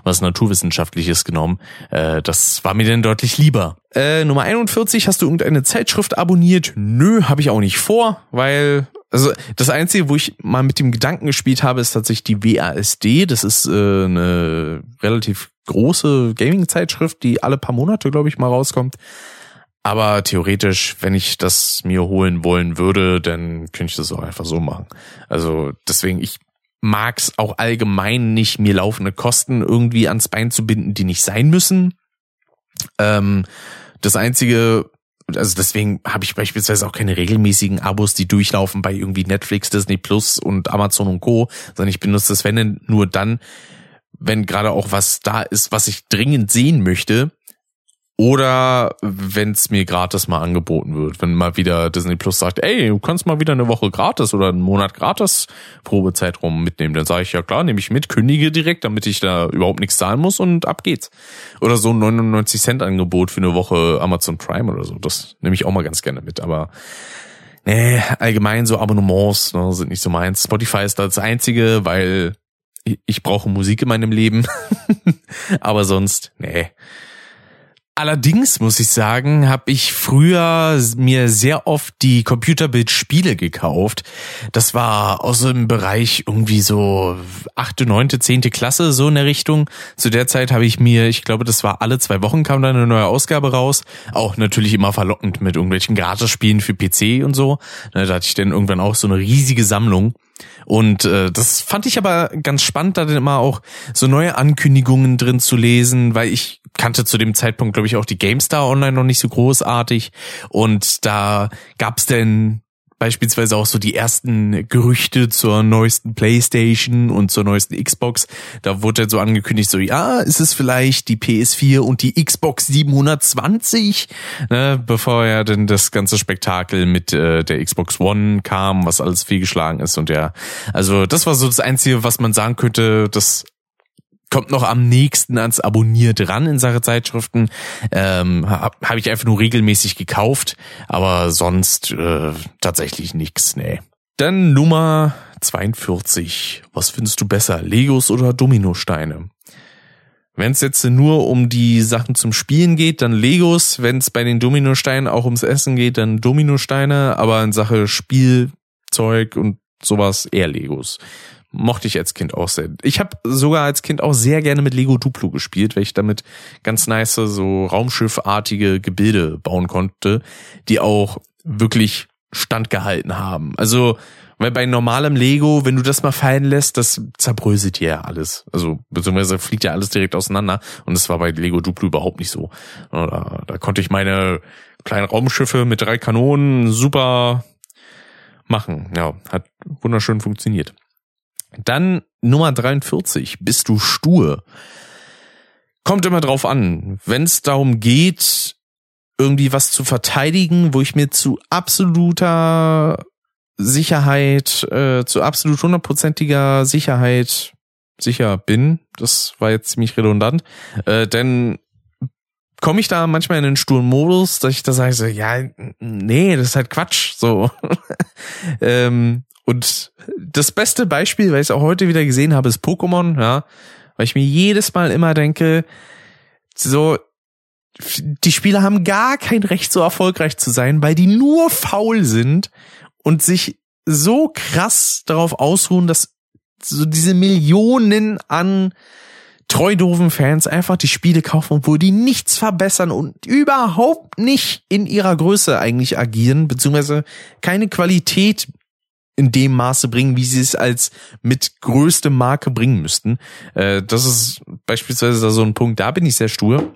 was Naturwissenschaftliches genommen. Äh, das war mir dann deutlich lieber. Äh, Nummer 41, hast du irgendeine Zeitschrift abonniert? Nö, habe ich auch nicht vor, weil also das Einzige, wo ich mal mit dem Gedanken gespielt habe, ist tatsächlich die WASD. Das ist äh, eine relativ große Gaming-Zeitschrift, die alle paar Monate, glaube ich, mal rauskommt. Aber theoretisch, wenn ich das mir holen wollen würde, dann könnte ich das auch einfach so machen. Also deswegen, ich mag es auch allgemein nicht, mir laufende Kosten irgendwie ans Bein zu binden, die nicht sein müssen. Ähm, das Einzige, also deswegen habe ich beispielsweise auch keine regelmäßigen Abos, die durchlaufen bei irgendwie Netflix, Disney Plus und Amazon und Co., sondern ich benutze das, wenn nur dann, wenn gerade auch was da ist, was ich dringend sehen möchte. Oder wenn es mir gratis mal angeboten wird, wenn mal wieder Disney Plus sagt, ey, du kannst mal wieder eine Woche gratis oder einen Monat gratis Probezeitraum mitnehmen, dann sage ich ja klar, nehme ich mit, kündige direkt, damit ich da überhaupt nichts zahlen muss und ab geht's. Oder so ein 99 Cent Angebot für eine Woche Amazon Prime oder so, das nehme ich auch mal ganz gerne mit, aber nee, allgemein so Abonnements ne, sind nicht so meins. Spotify ist das einzige, weil ich brauche Musik in meinem Leben, aber sonst, nee. Allerdings muss ich sagen, habe ich früher mir sehr oft die Computerbildspiele gekauft. Das war aus dem Bereich irgendwie so achte, neunte, zehnte Klasse, so in der Richtung. Zu der Zeit habe ich mir, ich glaube, das war alle zwei Wochen kam da eine neue Ausgabe raus. Auch natürlich immer verlockend mit irgendwelchen Gratis-Spielen für PC und so. Da hatte ich dann irgendwann auch so eine riesige Sammlung. Und äh, das fand ich aber ganz spannend, da dann immer auch so neue Ankündigungen drin zu lesen, weil ich kannte zu dem Zeitpunkt, glaube ich, auch die GameStar Online noch nicht so großartig. Und da gab's denn beispielsweise auch so die ersten Gerüchte zur neuesten PlayStation und zur neuesten Xbox. Da wurde halt so angekündigt, so ja, ist es vielleicht die PS4 und die Xbox 720, ne, bevor ja dann das ganze Spektakel mit äh, der Xbox One kam, was alles fehlgeschlagen ist und ja, also das war so das Einzige, was man sagen könnte, das kommt noch am nächsten ans Abonniert ran in Sache Zeitschriften. Ähm, Habe hab ich einfach nur regelmäßig gekauft, aber sonst äh, tatsächlich nix, nee. Dann Nummer 42. Was findest du besser, Legos oder Dominosteine? Wenn es jetzt nur um die Sachen zum Spielen geht, dann Legos. Wenn es bei den Dominosteinen auch ums Essen geht, dann Dominosteine. Aber in Sache Spielzeug und sowas eher Legos mochte ich als Kind auch sehr. Ich habe sogar als Kind auch sehr gerne mit Lego Duplo gespielt, weil ich damit ganz nice so Raumschiffartige Gebilde bauen konnte, die auch wirklich standgehalten haben. Also, weil bei normalem Lego, wenn du das mal fallen lässt, das zerbröselt ja alles. Also, beziehungsweise fliegt ja alles direkt auseinander. Und das war bei Lego Duplo überhaupt nicht so. Da, da konnte ich meine kleinen Raumschiffe mit drei Kanonen super machen. Ja, hat wunderschön funktioniert. Dann Nummer 43. Bist du stur? Kommt immer drauf an. Wenn es darum geht, irgendwie was zu verteidigen, wo ich mir zu absoluter Sicherheit, äh, zu absolut hundertprozentiger Sicherheit sicher bin. Das war jetzt ziemlich redundant. Äh, denn komme ich da manchmal in den sturen Modus, dass ich da sage, so, ja, nee, das ist halt Quatsch. So. ähm, und das beste Beispiel, weil ich es auch heute wieder gesehen habe, ist Pokémon, ja. Weil ich mir jedes Mal immer denke, so, die Spieler haben gar kein Recht, so erfolgreich zu sein, weil die nur faul sind und sich so krass darauf ausruhen, dass so diese Millionen an treu doofen Fans einfach die Spiele kaufen, obwohl die nichts verbessern und überhaupt nicht in ihrer Größe eigentlich agieren, beziehungsweise keine Qualität in dem Maße bringen, wie sie es als mit größte Marke bringen müssten. Äh, das ist beispielsweise so ein Punkt, da bin ich sehr stur.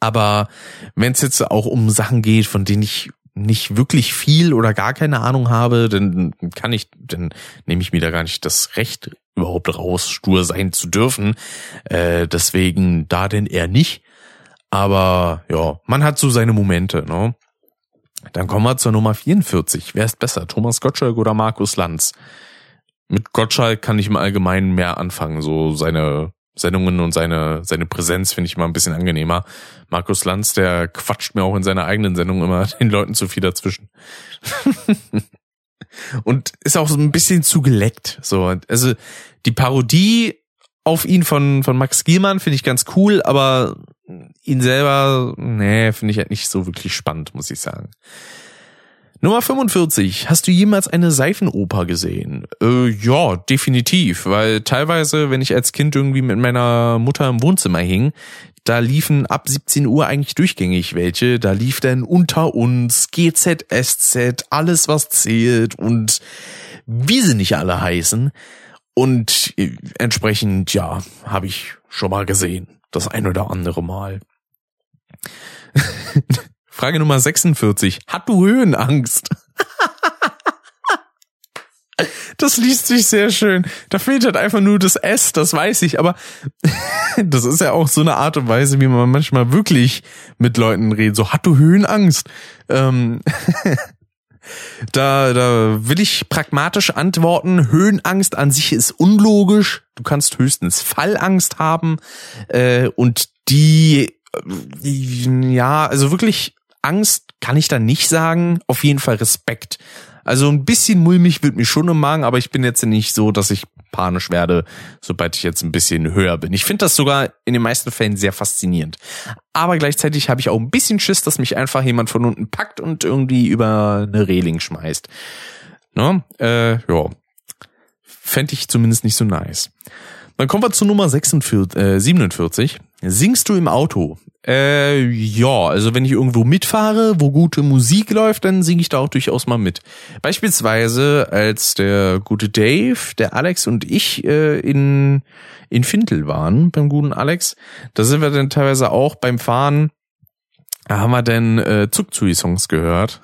Aber wenn es jetzt auch um Sachen geht, von denen ich nicht wirklich viel oder gar keine Ahnung habe, dann kann ich, dann nehme ich mir da gar nicht das Recht überhaupt raus, stur sein zu dürfen. Äh, deswegen da denn eher nicht. Aber ja, man hat so seine Momente, ne? Dann kommen wir zur Nummer 44. Wer ist besser, Thomas Gottschalk oder Markus Lanz? Mit Gottschalk kann ich im Allgemeinen mehr anfangen, so seine Sendungen und seine, seine Präsenz finde ich immer ein bisschen angenehmer. Markus Lanz, der quatscht mir auch in seiner eigenen Sendung immer den Leuten zu viel dazwischen. und ist auch so ein bisschen zu geleckt. So, also die Parodie auf ihn von, von Max Gielmann finde ich ganz cool, aber ihn selber, nee, finde ich halt nicht so wirklich spannend, muss ich sagen. Nummer 45. Hast du jemals eine Seifenoper gesehen? Äh, ja, definitiv, weil teilweise, wenn ich als Kind irgendwie mit meiner Mutter im Wohnzimmer hing, da liefen ab 17 Uhr eigentlich durchgängig welche. Da lief dann unter uns GZSZ, alles was zählt und wie sie nicht alle heißen. Und äh, entsprechend, ja, habe ich schon mal gesehen. Das ein oder andere Mal. Frage Nummer 46. Hat du Höhenangst? Das liest sich sehr schön. Da fehlt halt einfach nur das S, das weiß ich, aber das ist ja auch so eine Art und Weise, wie man manchmal wirklich mit Leuten redet. So, hat du Höhenangst? Ähm, da, da will ich pragmatisch antworten. Höhenangst an sich ist unlogisch. Du kannst höchstens Fallangst haben. Äh, und die, die, ja, also wirklich Angst kann ich da nicht sagen. Auf jeden Fall Respekt. Also ein bisschen mulmig wird mir schon im Magen, aber ich bin jetzt nicht so, dass ich panisch werde, sobald ich jetzt ein bisschen höher bin. Ich finde das sogar in den meisten Fällen sehr faszinierend. Aber gleichzeitig habe ich auch ein bisschen Schiss, dass mich einfach jemand von unten packt und irgendwie über eine Reling schmeißt. Ne? Äh, ja. Fände ich zumindest nicht so nice. Dann kommen wir zu Nummer 46, äh, 47. Singst du im Auto? Äh, ja, also wenn ich irgendwo mitfahre, wo gute Musik läuft, dann singe ich da auch durchaus mal mit. Beispielsweise als der gute Dave, der Alex und ich äh, in in Fintel waren beim guten Alex, da sind wir dann teilweise auch beim Fahren da haben wir denn äh, Zugzui-Songs gehört,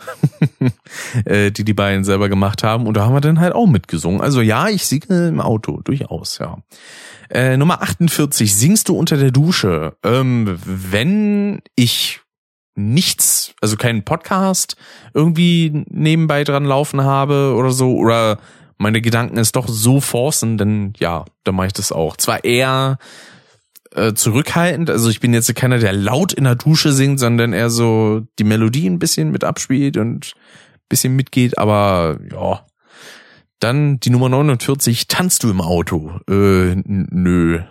äh, die die beiden selber gemacht haben. Und da haben wir dann halt auch mitgesungen. Also ja, ich singe im Auto, durchaus, ja. Äh, Nummer 48, singst du unter der Dusche? Ähm, wenn ich nichts, also keinen Podcast irgendwie nebenbei dran laufen habe oder so, oder meine Gedanken es doch so forcen, dann ja, dann mache ich das auch. Zwar eher äh, zurückhaltend. Also ich bin jetzt keiner, der laut in der Dusche singt, sondern eher so die Melodie ein bisschen mit abspielt und bisschen mitgeht, aber ja. Dann die Nummer 49, tanzt du im Auto? Äh, nö.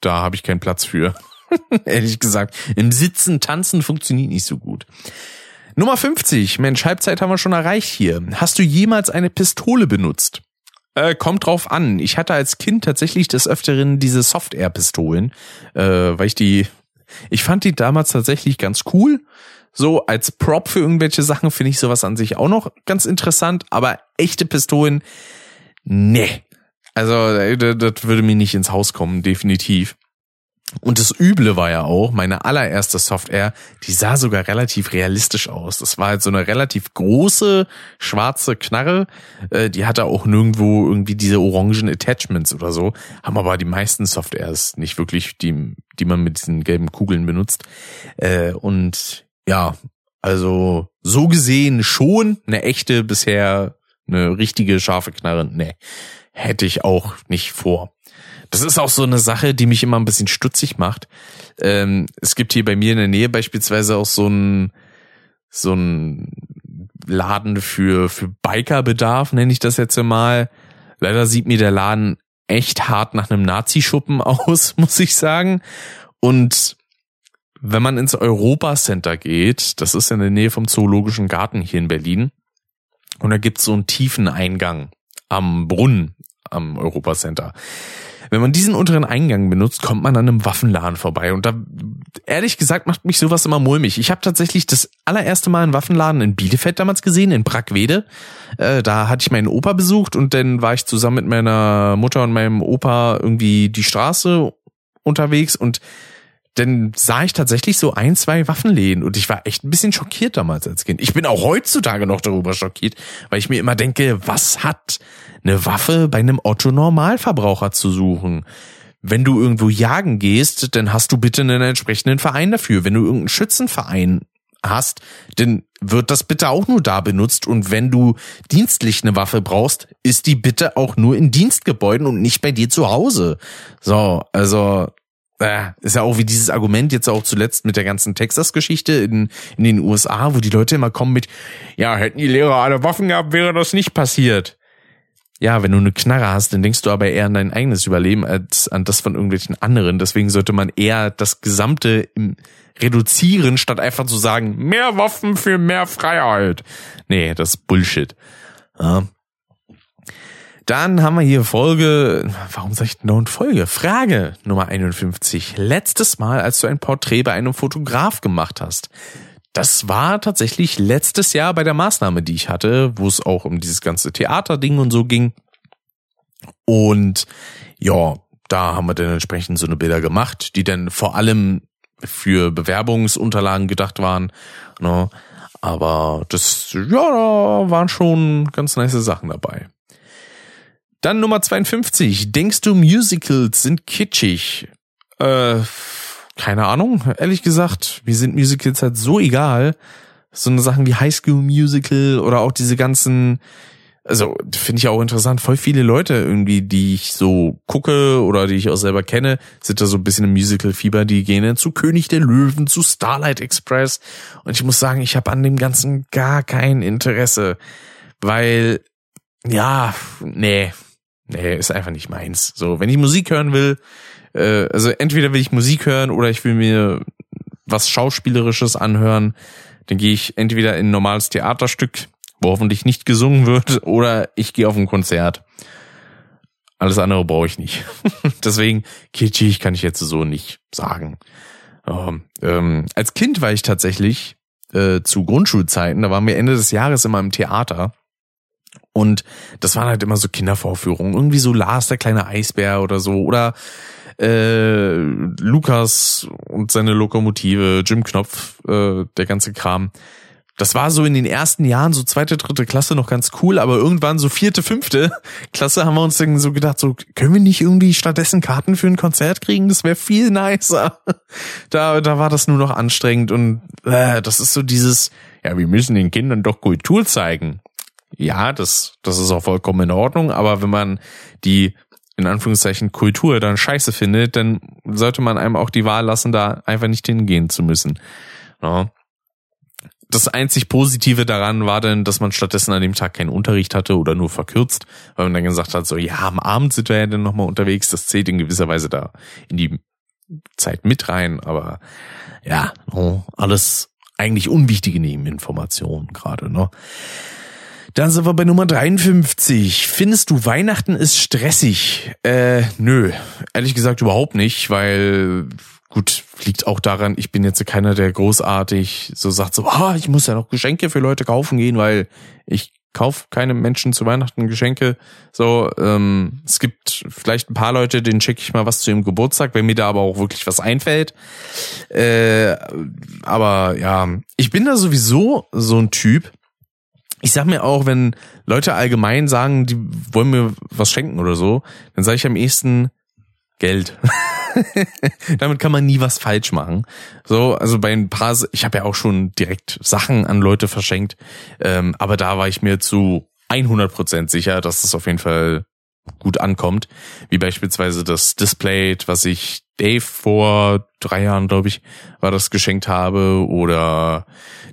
Da habe ich keinen Platz für. Ehrlich gesagt. Im Sitzen tanzen funktioniert nicht so gut. Nummer 50. Mensch, Halbzeit haben wir schon erreicht hier. Hast du jemals eine Pistole benutzt? Äh, kommt drauf an. Ich hatte als Kind tatsächlich des Öfteren diese Soft-Air-Pistolen, äh, weil ich die, ich fand die damals tatsächlich ganz cool. So als Prop für irgendwelche Sachen finde ich sowas an sich auch noch ganz interessant, aber echte Pistolen, nee. Also äh, das würde mir nicht ins Haus kommen, definitiv. Und das Üble war ja auch, meine allererste Software, die sah sogar relativ realistisch aus. Das war halt so eine relativ große schwarze Knarre. Äh, die hatte auch nirgendwo irgendwie diese orangen Attachments oder so. Haben aber die meisten Softwares nicht wirklich, die, die man mit diesen gelben Kugeln benutzt. Äh, und ja, also so gesehen schon eine echte bisher eine richtige scharfe Knarre. Nee, hätte ich auch nicht vor. Das ist auch so eine Sache, die mich immer ein bisschen stutzig macht. Ähm, es gibt hier bei mir in der Nähe beispielsweise auch so ein so ein Laden für für Bikerbedarf, nenne ich das jetzt mal. Leider sieht mir der Laden echt hart nach einem Nazi-Schuppen aus, muss ich sagen. Und wenn man ins Europa Center geht, das ist in der Nähe vom Zoologischen Garten hier in Berlin, und da gibt's so einen tiefen Eingang am Brunnen am Europa Center. Wenn man diesen unteren Eingang benutzt, kommt man an einem Waffenladen vorbei. Und da, ehrlich gesagt, macht mich sowas immer mulmig. Ich habe tatsächlich das allererste Mal einen Waffenladen in Bielefeld damals gesehen, in Brackwede. Äh, da hatte ich meinen Opa besucht und dann war ich zusammen mit meiner Mutter und meinem Opa irgendwie die Straße unterwegs und dann sah ich tatsächlich so ein, zwei Waffenläden und ich war echt ein bisschen schockiert damals als Kind. Ich bin auch heutzutage noch darüber schockiert, weil ich mir immer denke, was hat eine Waffe bei einem Otto Normalverbraucher zu suchen? Wenn du irgendwo jagen gehst, dann hast du bitte einen entsprechenden Verein dafür. Wenn du irgendeinen Schützenverein hast, dann wird das bitte auch nur da benutzt und wenn du dienstlich eine Waffe brauchst, ist die bitte auch nur in Dienstgebäuden und nicht bei dir zu Hause. So, also äh, ist ja auch wie dieses Argument jetzt auch zuletzt mit der ganzen Texas-Geschichte in, in den USA, wo die Leute immer kommen mit, ja, hätten die Lehrer alle Waffen gehabt, wäre das nicht passiert. Ja, wenn du eine Knarre hast, dann denkst du aber eher an dein eigenes Überleben als an das von irgendwelchen anderen. Deswegen sollte man eher das Gesamte im reduzieren, statt einfach zu sagen, mehr Waffen für mehr Freiheit. Nee, das ist Bullshit. Ja, dann haben wir hier Folge, warum sag ich noch Folge? Frage Nummer 51. Letztes Mal, als du ein Porträt bei einem Fotograf gemacht hast. Das war tatsächlich letztes Jahr bei der Maßnahme, die ich hatte, wo es auch um dieses ganze Theaterding und so ging. Und ja, da haben wir dann entsprechend so eine Bilder gemacht, die dann vor allem für Bewerbungsunterlagen gedacht waren. Ne? Aber das, ja, da waren schon ganz nice Sachen dabei. Dann Nummer 52. Denkst du, Musicals sind kitschig? Äh, keine Ahnung. Ehrlich gesagt, mir sind Musicals halt so egal. So eine Sachen wie High School Musical oder auch diese ganzen, also finde ich auch interessant, voll viele Leute irgendwie, die ich so gucke oder die ich auch selber kenne, sind da so ein bisschen im Musical-Fieber, die gehen dann zu König der Löwen, zu Starlight Express. Und ich muss sagen, ich habe an dem Ganzen gar kein Interesse, weil, ja, nee, nee, ist einfach nicht meins. So, wenn ich Musik hören will, äh, also entweder will ich Musik hören oder ich will mir was Schauspielerisches anhören, dann gehe ich entweder in ein normales Theaterstück, wo hoffentlich nicht gesungen wird, oder ich gehe auf ein Konzert. Alles andere brauche ich nicht. Deswegen kitschig kann ich jetzt so nicht sagen. Ähm, ähm, als Kind war ich tatsächlich äh, zu Grundschulzeiten, da waren wir Ende des Jahres immer im Theater und das waren halt immer so Kindervorführungen. Irgendwie so Lars, der kleine Eisbär oder so. Oder äh, Lukas und seine Lokomotive, Jim Knopf, äh, der ganze Kram. Das war so in den ersten Jahren, so zweite, dritte Klasse noch ganz cool, aber irgendwann so vierte, fünfte Klasse haben wir uns dann so gedacht, so können wir nicht irgendwie stattdessen Karten für ein Konzert kriegen? Das wäre viel nicer. Da, da war das nur noch anstrengend und äh, das ist so dieses, ja, wir müssen den Kindern doch Kultur zeigen ja, das, das ist auch vollkommen in Ordnung, aber wenn man die in Anführungszeichen Kultur dann scheiße findet, dann sollte man einem auch die Wahl lassen, da einfach nicht hingehen zu müssen. Ja. Das einzig Positive daran war dann, dass man stattdessen an dem Tag keinen Unterricht hatte oder nur verkürzt, weil man dann gesagt hat, so ja, am Abend sind wir ja dann nochmal unterwegs, das zählt in gewisser Weise da in die Zeit mit rein, aber ja, alles eigentlich unwichtige Nebeninformationen gerade, ne? Dann sind wir bei Nummer 53. Findest du Weihnachten ist stressig? Äh, nö. Ehrlich gesagt überhaupt nicht, weil gut, liegt auch daran, ich bin jetzt keiner, der großartig so sagt so, ah, ich muss ja noch Geschenke für Leute kaufen gehen, weil ich kauf keine Menschen zu Weihnachten Geschenke. So, ähm, es gibt vielleicht ein paar Leute, denen schicke ich mal was zu ihrem Geburtstag, wenn mir da aber auch wirklich was einfällt. Äh, aber ja, ich bin da sowieso so ein Typ, ich sag mir auch, wenn Leute allgemein sagen, die wollen mir was schenken oder so, dann sage ich am ehesten Geld. damit kann man nie was falsch machen. So, also bei ein paar, ich habe ja auch schon direkt Sachen an Leute verschenkt, ähm, aber da war ich mir zu 100% sicher, dass es auf jeden Fall gut ankommt, wie beispielsweise das Display, was ich Dave vor drei Jahren, glaube ich, war das geschenkt habe, oder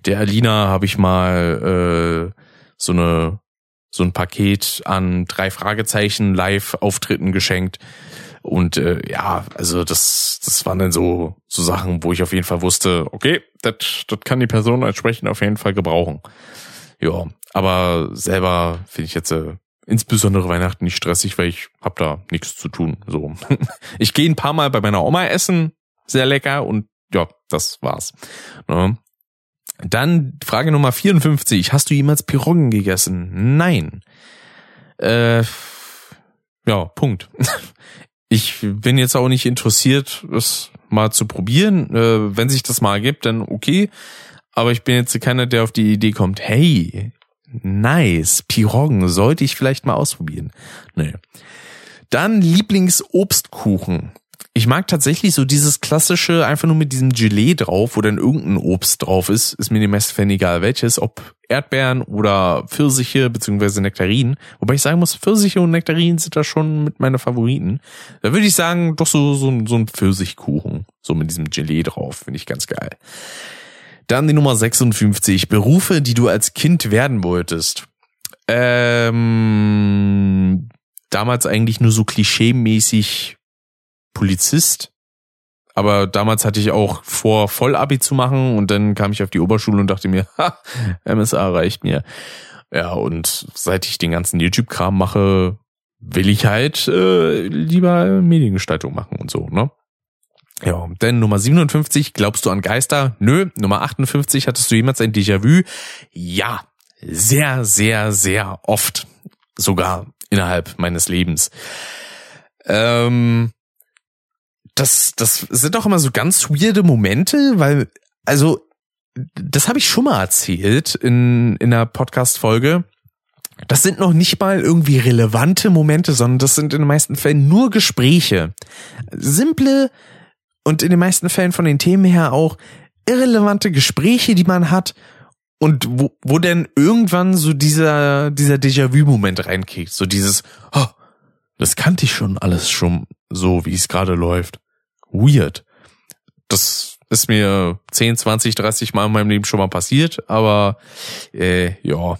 der Alina habe ich mal äh, so eine so ein Paket an drei Fragezeichen Live-Auftritten geschenkt. Und äh, ja, also das, das waren dann so, so Sachen, wo ich auf jeden Fall wusste, okay, das das kann die Person entsprechend auf jeden Fall gebrauchen. Ja, aber selber finde ich jetzt äh, insbesondere Weihnachten nicht stressig, weil ich hab da nichts zu tun. So, ich gehe ein paar Mal bei meiner Oma essen, sehr lecker und ja, das war's. Ne? Dann Frage Nummer 54. Hast du jemals Piroggen gegessen? Nein. Äh, ja, Punkt. Ich bin jetzt auch nicht interessiert, es mal zu probieren. Äh, wenn sich das mal gibt, dann okay. Aber ich bin jetzt keiner, der auf die Idee kommt, hey, nice, Piroggen, sollte ich vielleicht mal ausprobieren. Nee. Dann Lieblingsobstkuchen. Ich mag tatsächlich so dieses klassische, einfach nur mit diesem Gelee drauf, wo dann irgendein Obst drauf ist, ist mir meisten Fällen egal welches, ob Erdbeeren oder Pfirsiche beziehungsweise Nektarinen. Wobei ich sagen muss, Pfirsiche und Nektarinen sind da schon mit meiner Favoriten. Da würde ich sagen, doch so, so, so ein Pfirsichkuchen, so mit diesem Gelee drauf, finde ich ganz geil. Dann die Nummer 56, Berufe, die du als Kind werden wolltest. Ähm, damals eigentlich nur so klischee-mäßig Polizist. Aber damals hatte ich auch vor, Vollabi zu machen und dann kam ich auf die Oberschule und dachte mir, ha, MSA reicht mir. Ja, und seit ich den ganzen YouTube-Kram mache, will ich halt äh, lieber Mediengestaltung machen und so, ne? Ja, denn Nummer 57, glaubst du an Geister? Nö. Nummer 58, hattest du jemals ein Déjà-vu? Ja, sehr, sehr, sehr oft. Sogar innerhalb meines Lebens. Ähm, das, das sind doch immer so ganz weirde Momente, weil, also, das habe ich schon mal erzählt in, in einer Podcast-Folge. Das sind noch nicht mal irgendwie relevante Momente, sondern das sind in den meisten Fällen nur Gespräche. Simple und in den meisten Fällen von den Themen her auch irrelevante Gespräche, die man hat und wo, wo denn irgendwann so dieser, dieser Déjà-vu-Moment reinkickt. So dieses, oh, das kannte ich schon alles schon so, wie es gerade läuft weird. Das ist mir 10, 20, 30 Mal in meinem Leben schon mal passiert, aber äh, ja,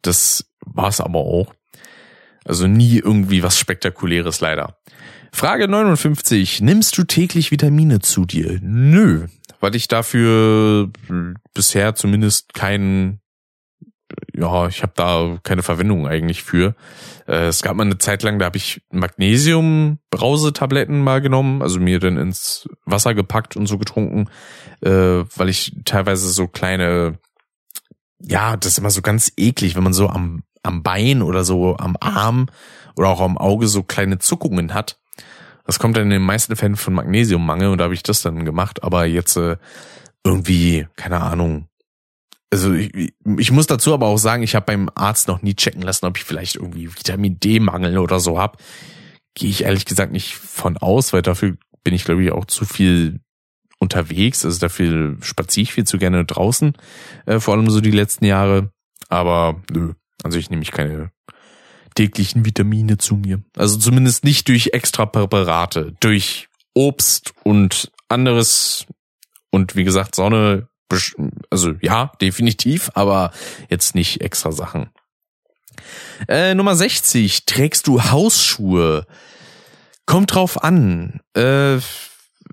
das war's aber auch. Also nie irgendwie was Spektakuläres leider. Frage 59. Nimmst du täglich Vitamine zu dir? Nö, weil ich dafür bisher zumindest keinen ja, ich habe da keine Verwendung eigentlich für. Äh, es gab mal eine Zeit lang, da habe ich Magnesium-Brausetabletten mal genommen, also mir dann ins Wasser gepackt und so getrunken, äh, weil ich teilweise so kleine, ja, das ist immer so ganz eklig, wenn man so am, am Bein oder so am Arm oder auch am Auge so kleine Zuckungen hat. Das kommt dann in den meisten Fällen von Magnesiummangel und da habe ich das dann gemacht, aber jetzt äh, irgendwie, keine Ahnung, also ich, ich muss dazu aber auch sagen, ich habe beim Arzt noch nie checken lassen, ob ich vielleicht irgendwie Vitamin D-Mangel oder so hab. Gehe ich ehrlich gesagt nicht von aus, weil dafür bin ich, glaube ich, auch zu viel unterwegs. Also dafür spaziere ich viel zu gerne draußen, äh, vor allem so die letzten Jahre. Aber nö, also ich nehme ich keine täglichen Vitamine zu mir. Also zumindest nicht durch extra Präparate, durch Obst und anderes und wie gesagt Sonne also ja, definitiv, aber jetzt nicht extra Sachen. Äh, Nummer 60. Trägst du Hausschuhe? Kommt drauf an. Äh,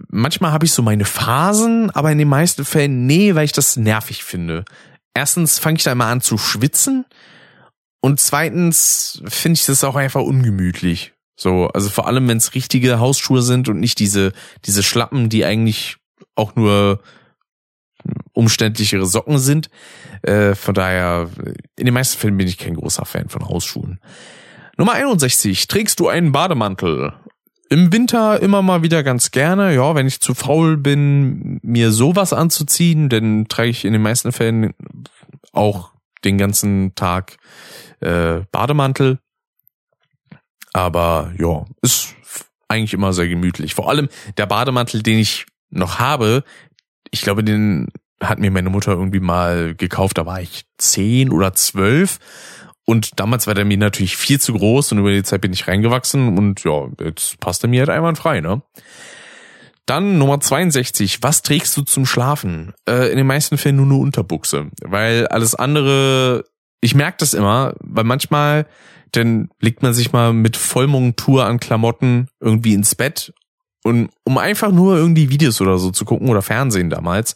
manchmal habe ich so meine Phasen, aber in den meisten Fällen nee, weil ich das nervig finde. Erstens fange ich da immer an zu schwitzen und zweitens finde ich das auch einfach ungemütlich. So, also vor allem, wenn es richtige Hausschuhe sind und nicht diese diese Schlappen, die eigentlich auch nur umständlichere Socken sind. Äh, von daher, in den meisten Fällen bin ich kein großer Fan von Hausschuhen. Nummer 61. Trägst du einen Bademantel? Im Winter immer mal wieder ganz gerne. Ja, wenn ich zu faul bin, mir sowas anzuziehen, dann trage ich in den meisten Fällen auch den ganzen Tag äh, Bademantel. Aber ja, ist eigentlich immer sehr gemütlich. Vor allem der Bademantel, den ich noch habe, ich glaube, den hat mir meine Mutter irgendwie mal gekauft, da war ich zehn oder zwölf. Und damals war der mir natürlich viel zu groß und über die Zeit bin ich reingewachsen und ja, jetzt passt er mir halt einwandfrei, ne? Dann Nummer 62. Was trägst du zum Schlafen? Äh, in den meisten Fällen nur eine Unterbuchse, weil alles andere, ich merke das immer, weil manchmal dann legt man sich mal mit Vollmontur an Klamotten irgendwie ins Bett und um einfach nur irgendwie Videos oder so zu gucken oder Fernsehen damals.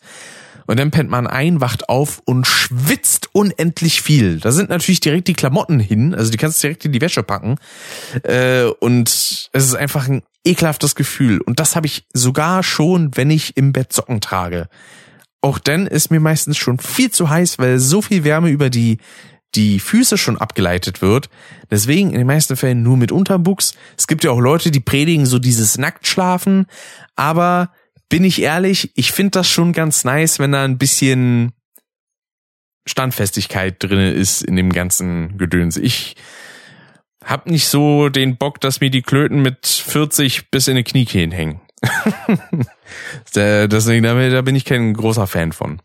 Und dann pennt man ein, wacht auf und schwitzt unendlich viel. Da sind natürlich direkt die Klamotten hin, also die kannst du direkt in die Wäsche packen. Äh, und es ist einfach ein ekelhaftes Gefühl. Und das habe ich sogar schon, wenn ich im Bett Socken trage. Auch dann ist mir meistens schon viel zu heiß, weil so viel Wärme über die die Füße schon abgeleitet wird. Deswegen in den meisten Fällen nur mit Unterbuchs. Es gibt ja auch Leute, die predigen so dieses Nacktschlafen, aber bin ich ehrlich, ich finde das schon ganz nice, wenn da ein bisschen Standfestigkeit drinne ist in dem ganzen Gedöns. Ich hab nicht so den Bock, dass mir die Klöten mit 40 bis in die Kniekehlen hängen. Deswegen, da bin ich kein großer Fan von.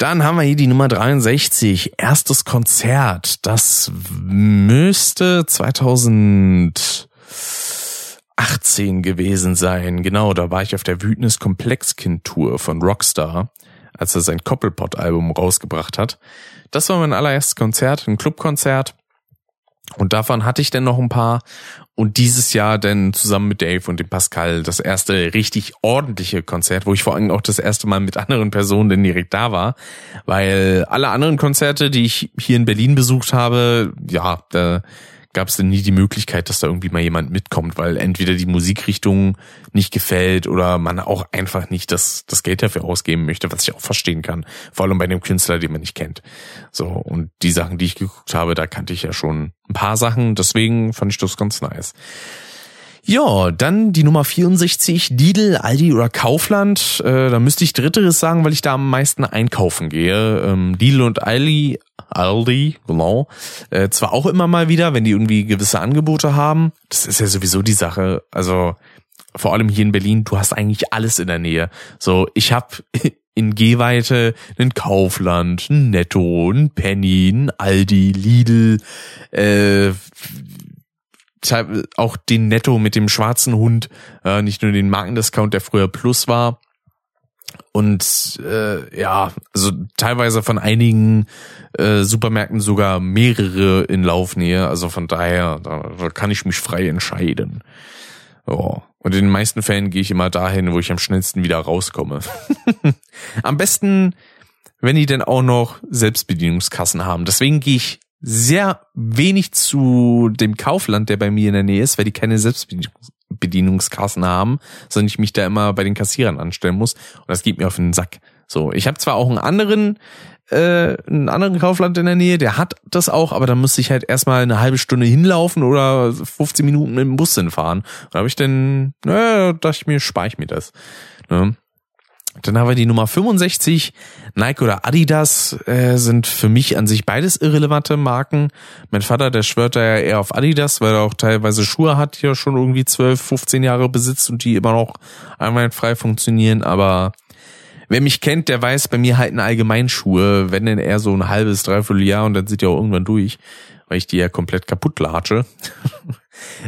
Dann haben wir hier die Nummer 63, erstes Konzert. Das müsste 2018 gewesen sein. Genau, da war ich auf der Wütnis Komplexkind Tour von Rockstar, als er sein Koppelpot-Album rausgebracht hat. Das war mein allererstes Konzert, ein Clubkonzert. Und davon hatte ich dann noch ein paar. Und dieses Jahr dann zusammen mit Dave und dem Pascal das erste richtig ordentliche Konzert, wo ich vor allem auch das erste Mal mit anderen Personen denn direkt da war. Weil alle anderen Konzerte, die ich hier in Berlin besucht habe, ja, da gab es denn nie die Möglichkeit, dass da irgendwie mal jemand mitkommt, weil entweder die Musikrichtung nicht gefällt oder man auch einfach nicht das, das Geld dafür ausgeben möchte, was ich auch verstehen kann. Vor allem bei einem Künstler, den man nicht kennt. So, und die Sachen, die ich geguckt habe, da kannte ich ja schon ein paar Sachen, deswegen fand ich das ganz nice. Ja, dann die Nummer 64, Lidl, Aldi oder Kaufland. Äh, da müsste ich Dritteres sagen, weil ich da am meisten einkaufen gehe. Ähm, Lidl und Aldi, Aldi, genau. Äh, zwar auch immer mal wieder, wenn die irgendwie gewisse Angebote haben. Das ist ja sowieso die Sache. Also vor allem hier in Berlin, du hast eigentlich alles in der Nähe. So, ich habe in Gehweite ein Kaufland, ein Netto, ein Penny, ein Aldi, Lidl, äh, auch den Netto mit dem schwarzen Hund, äh, nicht nur den Markendiscount, der früher Plus war. Und äh, ja, also teilweise von einigen äh, Supermärkten sogar mehrere in Laufnähe. Also von daher, da, da kann ich mich frei entscheiden. Oh. Und in den meisten Fällen gehe ich immer dahin, wo ich am schnellsten wieder rauskomme. am besten, wenn die denn auch noch Selbstbedienungskassen haben. Deswegen gehe ich sehr wenig zu dem Kaufland, der bei mir in der Nähe ist, weil die keine Selbstbedienungskassen haben, sondern ich mich da immer bei den Kassierern anstellen muss. Und das geht mir auf den Sack. So, ich habe zwar auch einen anderen, äh, einen anderen Kaufland in der Nähe, der hat das auch, aber da muss ich halt erstmal eine halbe Stunde hinlaufen oder 15 Minuten mit dem Bus hinfahren. Da habe ich dann, naja, dachte ich mir, spare ich mir das. Ne? Dann haben wir die Nummer 65. Nike oder Adidas äh, sind für mich an sich beides irrelevante Marken. Mein Vater, der schwört da ja eher auf Adidas, weil er auch teilweise Schuhe hat, die er schon irgendwie 12, 15 Jahre besitzt und die immer noch einwandfrei funktionieren. Aber wer mich kennt, der weiß, bei mir halten allgemein Schuhe, wenn denn eher so ein halbes, dreiviertel Jahr und dann sind die auch irgendwann durch, weil ich die ja komplett kaputt latsche.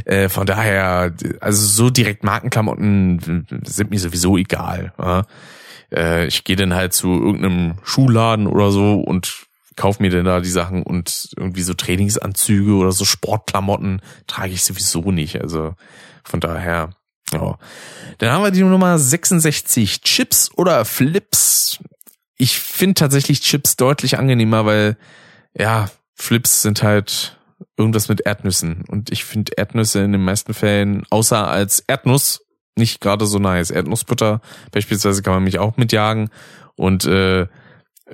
äh, von daher, also so direkt Markenklamotten sind mir sowieso egal. Äh, ich gehe dann halt zu irgendeinem Schuhladen oder so und kauf mir denn da die Sachen und irgendwie so Trainingsanzüge oder so Sportklamotten trage ich sowieso nicht. Also von daher, ja. Dann haben wir die Nummer 66. Chips oder Flips? Ich finde tatsächlich Chips deutlich angenehmer, weil ja, Flips sind halt irgendwas mit Erdnüssen. Und ich finde Erdnüsse in den meisten Fällen, außer als Erdnuss, nicht gerade so nice. Erdnussbutter beispielsweise kann man mich auch mitjagen. Und äh,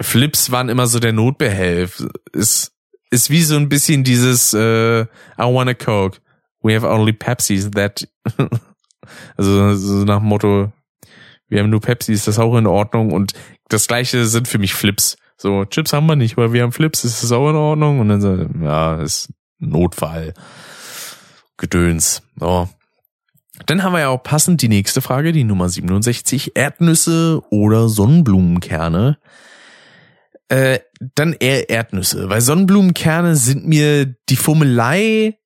Flips waren immer so der Notbehelf. Ist, ist wie so ein bisschen dieses äh, I want a Coke. We have only Pepsi. That also so nach dem Motto, wir haben nur Pepsi, ist das auch in Ordnung? Und das gleiche sind für mich Flips. So, Chips haben wir nicht, weil wir haben Flips, ist das auch in Ordnung? Und dann so, ja, ist Notfall. Gedöns. So. Dann haben wir ja auch passend die nächste Frage, die Nummer 67. Erdnüsse oder Sonnenblumenkerne? Äh, dann eher Erdnüsse, weil Sonnenblumenkerne sind mir die Fummelei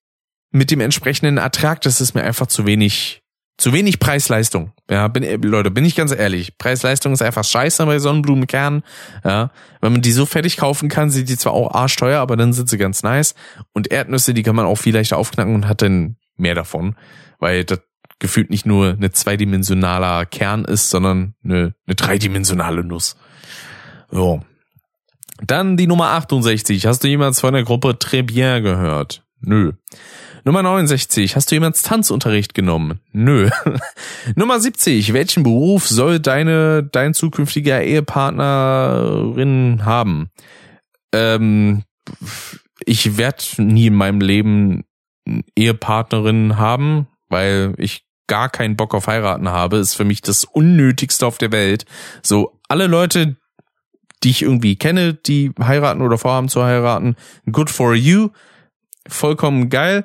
mit dem entsprechenden Ertrag, das ist mir einfach zu wenig, zu wenig Preis-Leistung. Ja, bin, Leute, bin ich ganz ehrlich. Preis-Leistung ist einfach scheiße bei Sonnenblumenkernen. Ja, wenn man die so fertig kaufen kann, sind die zwar auch arschteuer, aber dann sind sie ganz nice. Und Erdnüsse, die kann man auch viel leichter aufknacken und hat dann mehr davon, weil das gefühlt nicht nur eine zweidimensionaler Kern ist, sondern eine, eine dreidimensionale Nuss. So. Dann die Nummer 68. Hast du jemals von der Gruppe Très Bien gehört? Nö. Nummer 69. Hast du jemals Tanzunterricht genommen? Nö. Nummer 70. Welchen Beruf soll deine, dein zukünftiger Ehepartnerin haben? Ähm, ich werde nie in meinem Leben Ehepartnerin haben, weil ich gar keinen Bock auf heiraten habe, ist für mich das unnötigste auf der Welt. So alle Leute, die ich irgendwie kenne, die heiraten oder vorhaben zu heiraten, good for you vollkommen geil.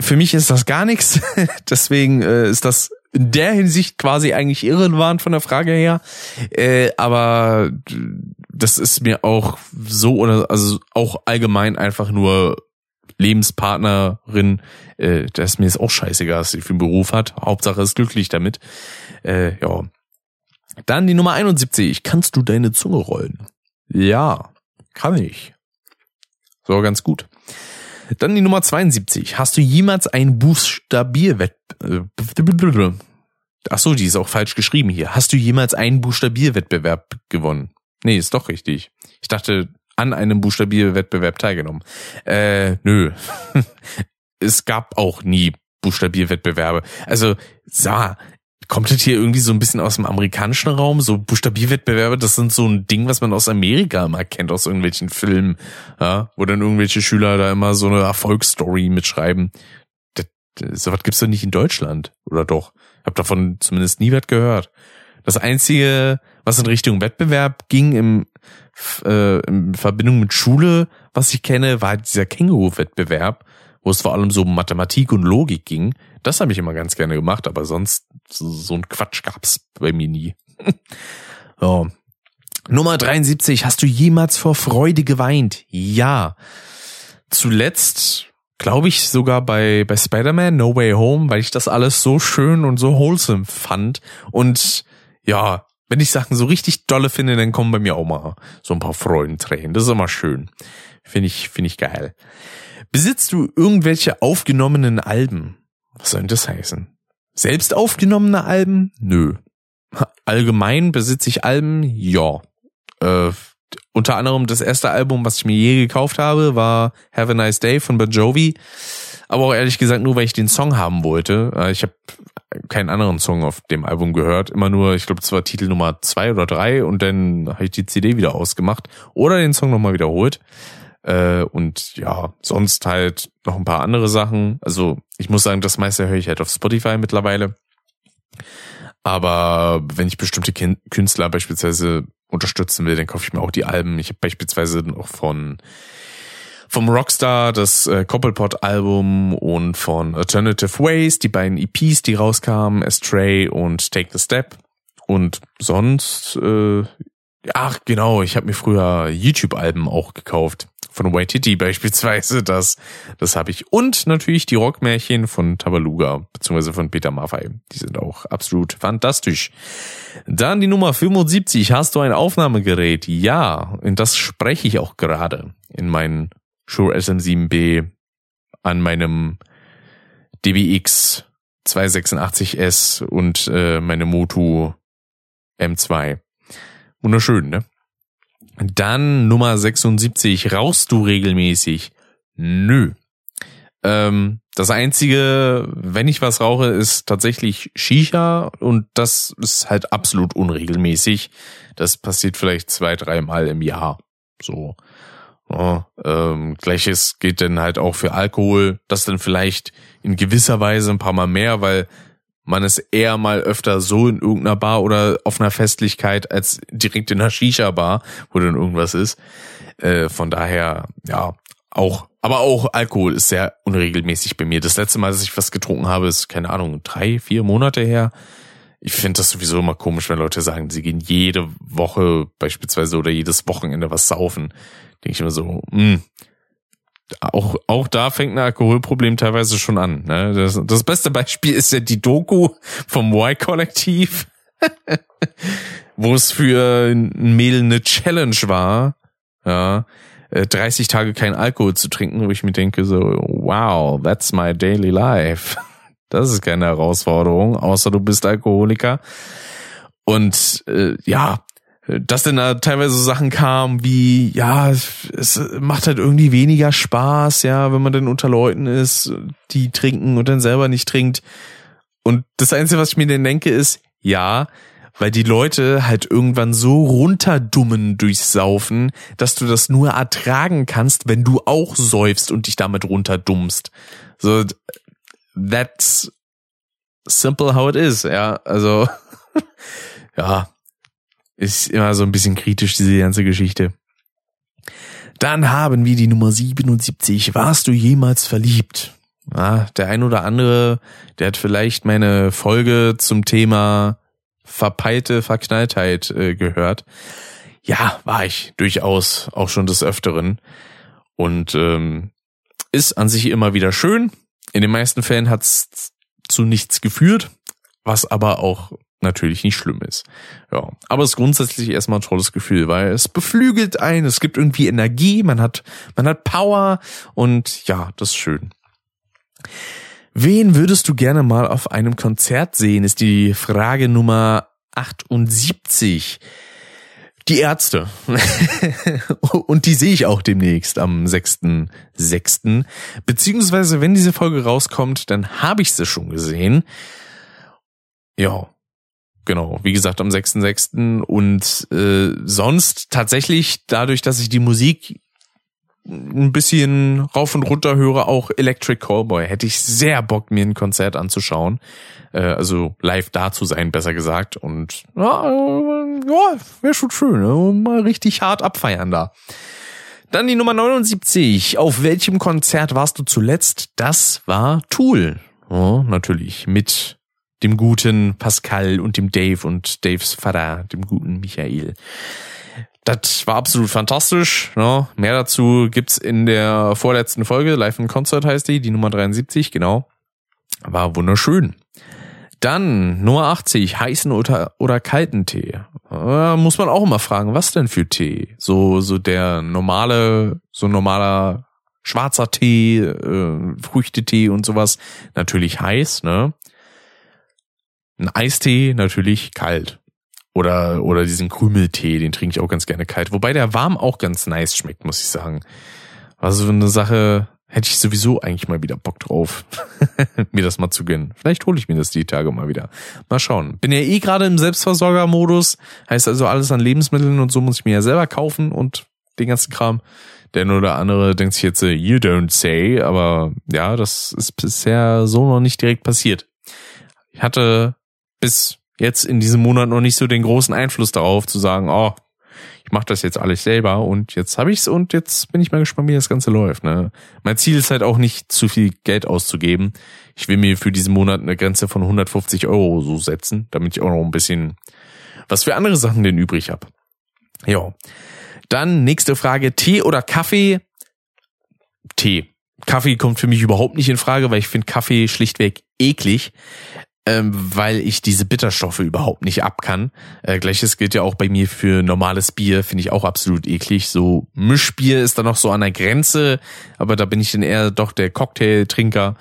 Für mich ist das gar nichts. Deswegen äh, ist das in der Hinsicht quasi eigentlich irrelevant von der Frage her. Äh, aber das ist mir auch so oder also auch allgemein einfach nur Lebenspartnerin, äh, das mir ist auch scheißegal, was sie für einen Beruf hat. Hauptsache ist glücklich damit. Äh, ja. Dann die Nummer 71. Kannst du deine Zunge rollen? Ja, kann ich. So, ganz gut. Dann die Nummer 72. Hast du jemals ein Buchstabierwettbewerb? Äh, Ach so, die ist auch falsch geschrieben hier. Hast du jemals einen Buchstabierwettbewerb gewonnen? Nee, ist doch richtig. Ich dachte, an einem Buchstabierwettbewerb teilgenommen. Äh, nö. es gab auch nie Buchstabierwettbewerbe. Also, sah, kommt das hier irgendwie so ein bisschen aus dem amerikanischen Raum? So Buchstabierwettbewerbe, das sind so ein Ding, was man aus Amerika immer kennt, aus irgendwelchen Filmen, ja, wo dann irgendwelche Schüler da immer so eine Erfolgsstory mitschreiben. Das, sowas gibt's doch nicht in Deutschland, oder doch? Ich habe davon zumindest nie was gehört. Das einzige, was in Richtung Wettbewerb ging im, äh, in Verbindung mit Schule, was ich kenne, war dieser Känguru-Wettbewerb, wo es vor allem so um Mathematik und Logik ging. Das habe ich immer ganz gerne gemacht, aber sonst so, ein Quatsch gab's bei mir nie. so. Nummer 73. Hast du jemals vor Freude geweint? Ja. Zuletzt glaube ich sogar bei bei Spider-Man No Way Home, weil ich das alles so schön und so wholesome fand und ja, wenn ich Sachen so richtig dolle finde, dann kommen bei mir auch mal so ein paar Freudentränen. Das ist immer schön. Finde ich, finde ich geil. Besitzt du irgendwelche aufgenommenen Alben? Was soll denn das heißen? Selbst aufgenommene Alben? Nö. Allgemein besitze ich Alben? Ja. Äh, unter anderem das erste Album, was ich mir je gekauft habe, war Have a Nice Day von Bon Jovi. Aber auch ehrlich gesagt nur, weil ich den Song haben wollte. Äh, ich habe keinen anderen Song auf dem Album gehört. Immer nur, ich glaube, es war Titel Nummer zwei oder drei und dann habe ich die CD wieder ausgemacht oder den Song nochmal wiederholt. Äh, und ja, sonst halt noch ein paar andere Sachen. Also ich muss sagen, das meiste höre ich halt auf Spotify mittlerweile. Aber wenn ich bestimmte Künstler beispielsweise unterstützen will, dann kaufe ich mir auch die Alben. Ich habe beispielsweise noch von vom Rockstar das äh, Koppelpot-Album und von Alternative Ways, die beiden EPs, die rauskamen, Astray und Take the Step. Und sonst, äh, ach genau, ich habe mir früher YouTube-Alben auch gekauft. Von Waititi beispielsweise, das, das habe ich. Und natürlich die Rockmärchen von Tabaluga, beziehungsweise von Peter Maffay. Die sind auch absolut fantastisch. Dann die Nummer 75. Hast du ein Aufnahmegerät? Ja, und das spreche ich auch gerade in meinen Shure SM7B an meinem DBX 286S und äh, meine Motu M2. Wunderschön, ne? Dann Nummer 76. Rauchst du regelmäßig? Nö. Ähm, das einzige, wenn ich was rauche, ist tatsächlich Shisha und das ist halt absolut unregelmäßig. Das passiert vielleicht zwei, dreimal im Jahr. So. Ja, ähm, Gleiches geht dann halt auch für Alkohol, das dann vielleicht in gewisser Weise ein paar Mal mehr, weil man es eher mal öfter so in irgendeiner Bar oder auf einer Festlichkeit als direkt in einer Shisha-Bar, wo dann irgendwas ist. Äh, von daher, ja, auch, aber auch Alkohol ist sehr unregelmäßig bei mir. Das letzte Mal, dass ich was getrunken habe, ist, keine Ahnung, drei, vier Monate her. Ich finde das sowieso immer komisch, wenn Leute sagen, sie gehen jede Woche beispielsweise oder jedes Wochenende was saufen. Denke ich immer so, mh, hm, auch, auch da fängt ein Alkoholproblem teilweise schon an. Ne? Das, das beste Beispiel ist ja die Doku vom Y-Kollektiv, wo es für ein Mädel eine Challenge war, ja, 30 äh, Tage kein Alkohol zu trinken, wo ich mir denke so, wow, that's my daily life. Das ist keine Herausforderung, außer du bist Alkoholiker. Und äh, ja, dass denn da teilweise so Sachen kamen wie, ja, es macht halt irgendwie weniger Spaß, ja, wenn man dann unter Leuten ist, die trinken und dann selber nicht trinkt. Und das Einzige, was ich mir denn denke, ist, ja, weil die Leute halt irgendwann so runterdummen durchs Saufen, dass du das nur ertragen kannst, wenn du auch säufst und dich damit runterdummst. So, that's simple how it is, ja, also, ja, ist immer so ein bisschen kritisch, diese ganze Geschichte. Dann haben wir die Nummer 77. Warst du jemals verliebt? Ja, der ein oder andere, der hat vielleicht meine Folge zum Thema verpeilte Verknalltheit äh, gehört. Ja, war ich durchaus auch schon des Öfteren. Und ähm, ist an sich immer wieder schön. In den meisten Fällen hat's zu nichts geführt, was aber auch natürlich nicht schlimm ist. Ja, aber es ist grundsätzlich erstmal ein tolles Gefühl, weil es beflügelt einen, es gibt irgendwie Energie, man hat man hat Power und ja, das ist schön. Wen würdest du gerne mal auf einem Konzert sehen, ist die Frage Nummer 78. Die Ärzte. und die sehe ich auch demnächst am 6.6. Beziehungsweise, wenn diese Folge rauskommt, dann habe ich sie schon gesehen. Ja, Genau, wie gesagt, am 6.6. Und äh, sonst tatsächlich, dadurch, dass ich die Musik ein bisschen rauf und runter höre, auch Electric Callboy, hätte ich sehr Bock, mir ein Konzert anzuschauen. Äh, also live da zu sein, besser gesagt. Und ja, ja wäre schon schön. Ne? Mal richtig hart abfeiern da. Dann die Nummer 79. Auf welchem Konzert warst du zuletzt? Das war Tool. Oh, natürlich. Mit dem guten Pascal und dem Dave und Daves Vater, dem guten Michael. Das war absolut fantastisch. Ne? Mehr dazu gibt's in der vorletzten Folge. Live in Concert heißt die, die Nummer 73, genau. War wunderschön. Dann Nummer 80, heißen oder, oder kalten Tee. Äh, muss man auch immer fragen, was denn für Tee? So, so der normale, so normaler schwarzer Tee, äh, Früchtetee und sowas. Natürlich heiß, ne? Ein Eistee natürlich kalt. Oder, oder diesen Krümeltee, den trinke ich auch ganz gerne kalt. Wobei der warm auch ganz nice schmeckt, muss ich sagen. Also eine Sache, hätte ich sowieso eigentlich mal wieder Bock drauf, mir das mal zu gönnen. Vielleicht hole ich mir das die Tage mal wieder. Mal schauen. Bin ja eh gerade im Selbstversorgermodus. Heißt also alles an Lebensmitteln und so muss ich mir ja selber kaufen und den ganzen Kram. Der nur oder andere denkt sich jetzt, you don't say, aber ja, das ist bisher so noch nicht direkt passiert. Ich hatte bis jetzt in diesem Monat noch nicht so den großen Einfluss darauf zu sagen, oh, ich mache das jetzt alles selber und jetzt habe ich's und jetzt bin ich mal gespannt, wie das Ganze läuft. Ne? Mein Ziel ist halt auch nicht zu viel Geld auszugeben. Ich will mir für diesen Monat eine Grenze von 150 Euro so setzen, damit ich auch noch ein bisschen was für andere Sachen denn übrig habe. Ja. Dann nächste Frage, Tee oder Kaffee? Tee. Kaffee kommt für mich überhaupt nicht in Frage, weil ich finde Kaffee schlichtweg eklig ähm, weil ich diese Bitterstoffe überhaupt nicht ab kann. Äh, Gleiches gilt ja auch bei mir für normales Bier, finde ich auch absolut eklig. So Mischbier ist dann noch so an der Grenze, aber da bin ich dann eher doch der Cocktailtrinker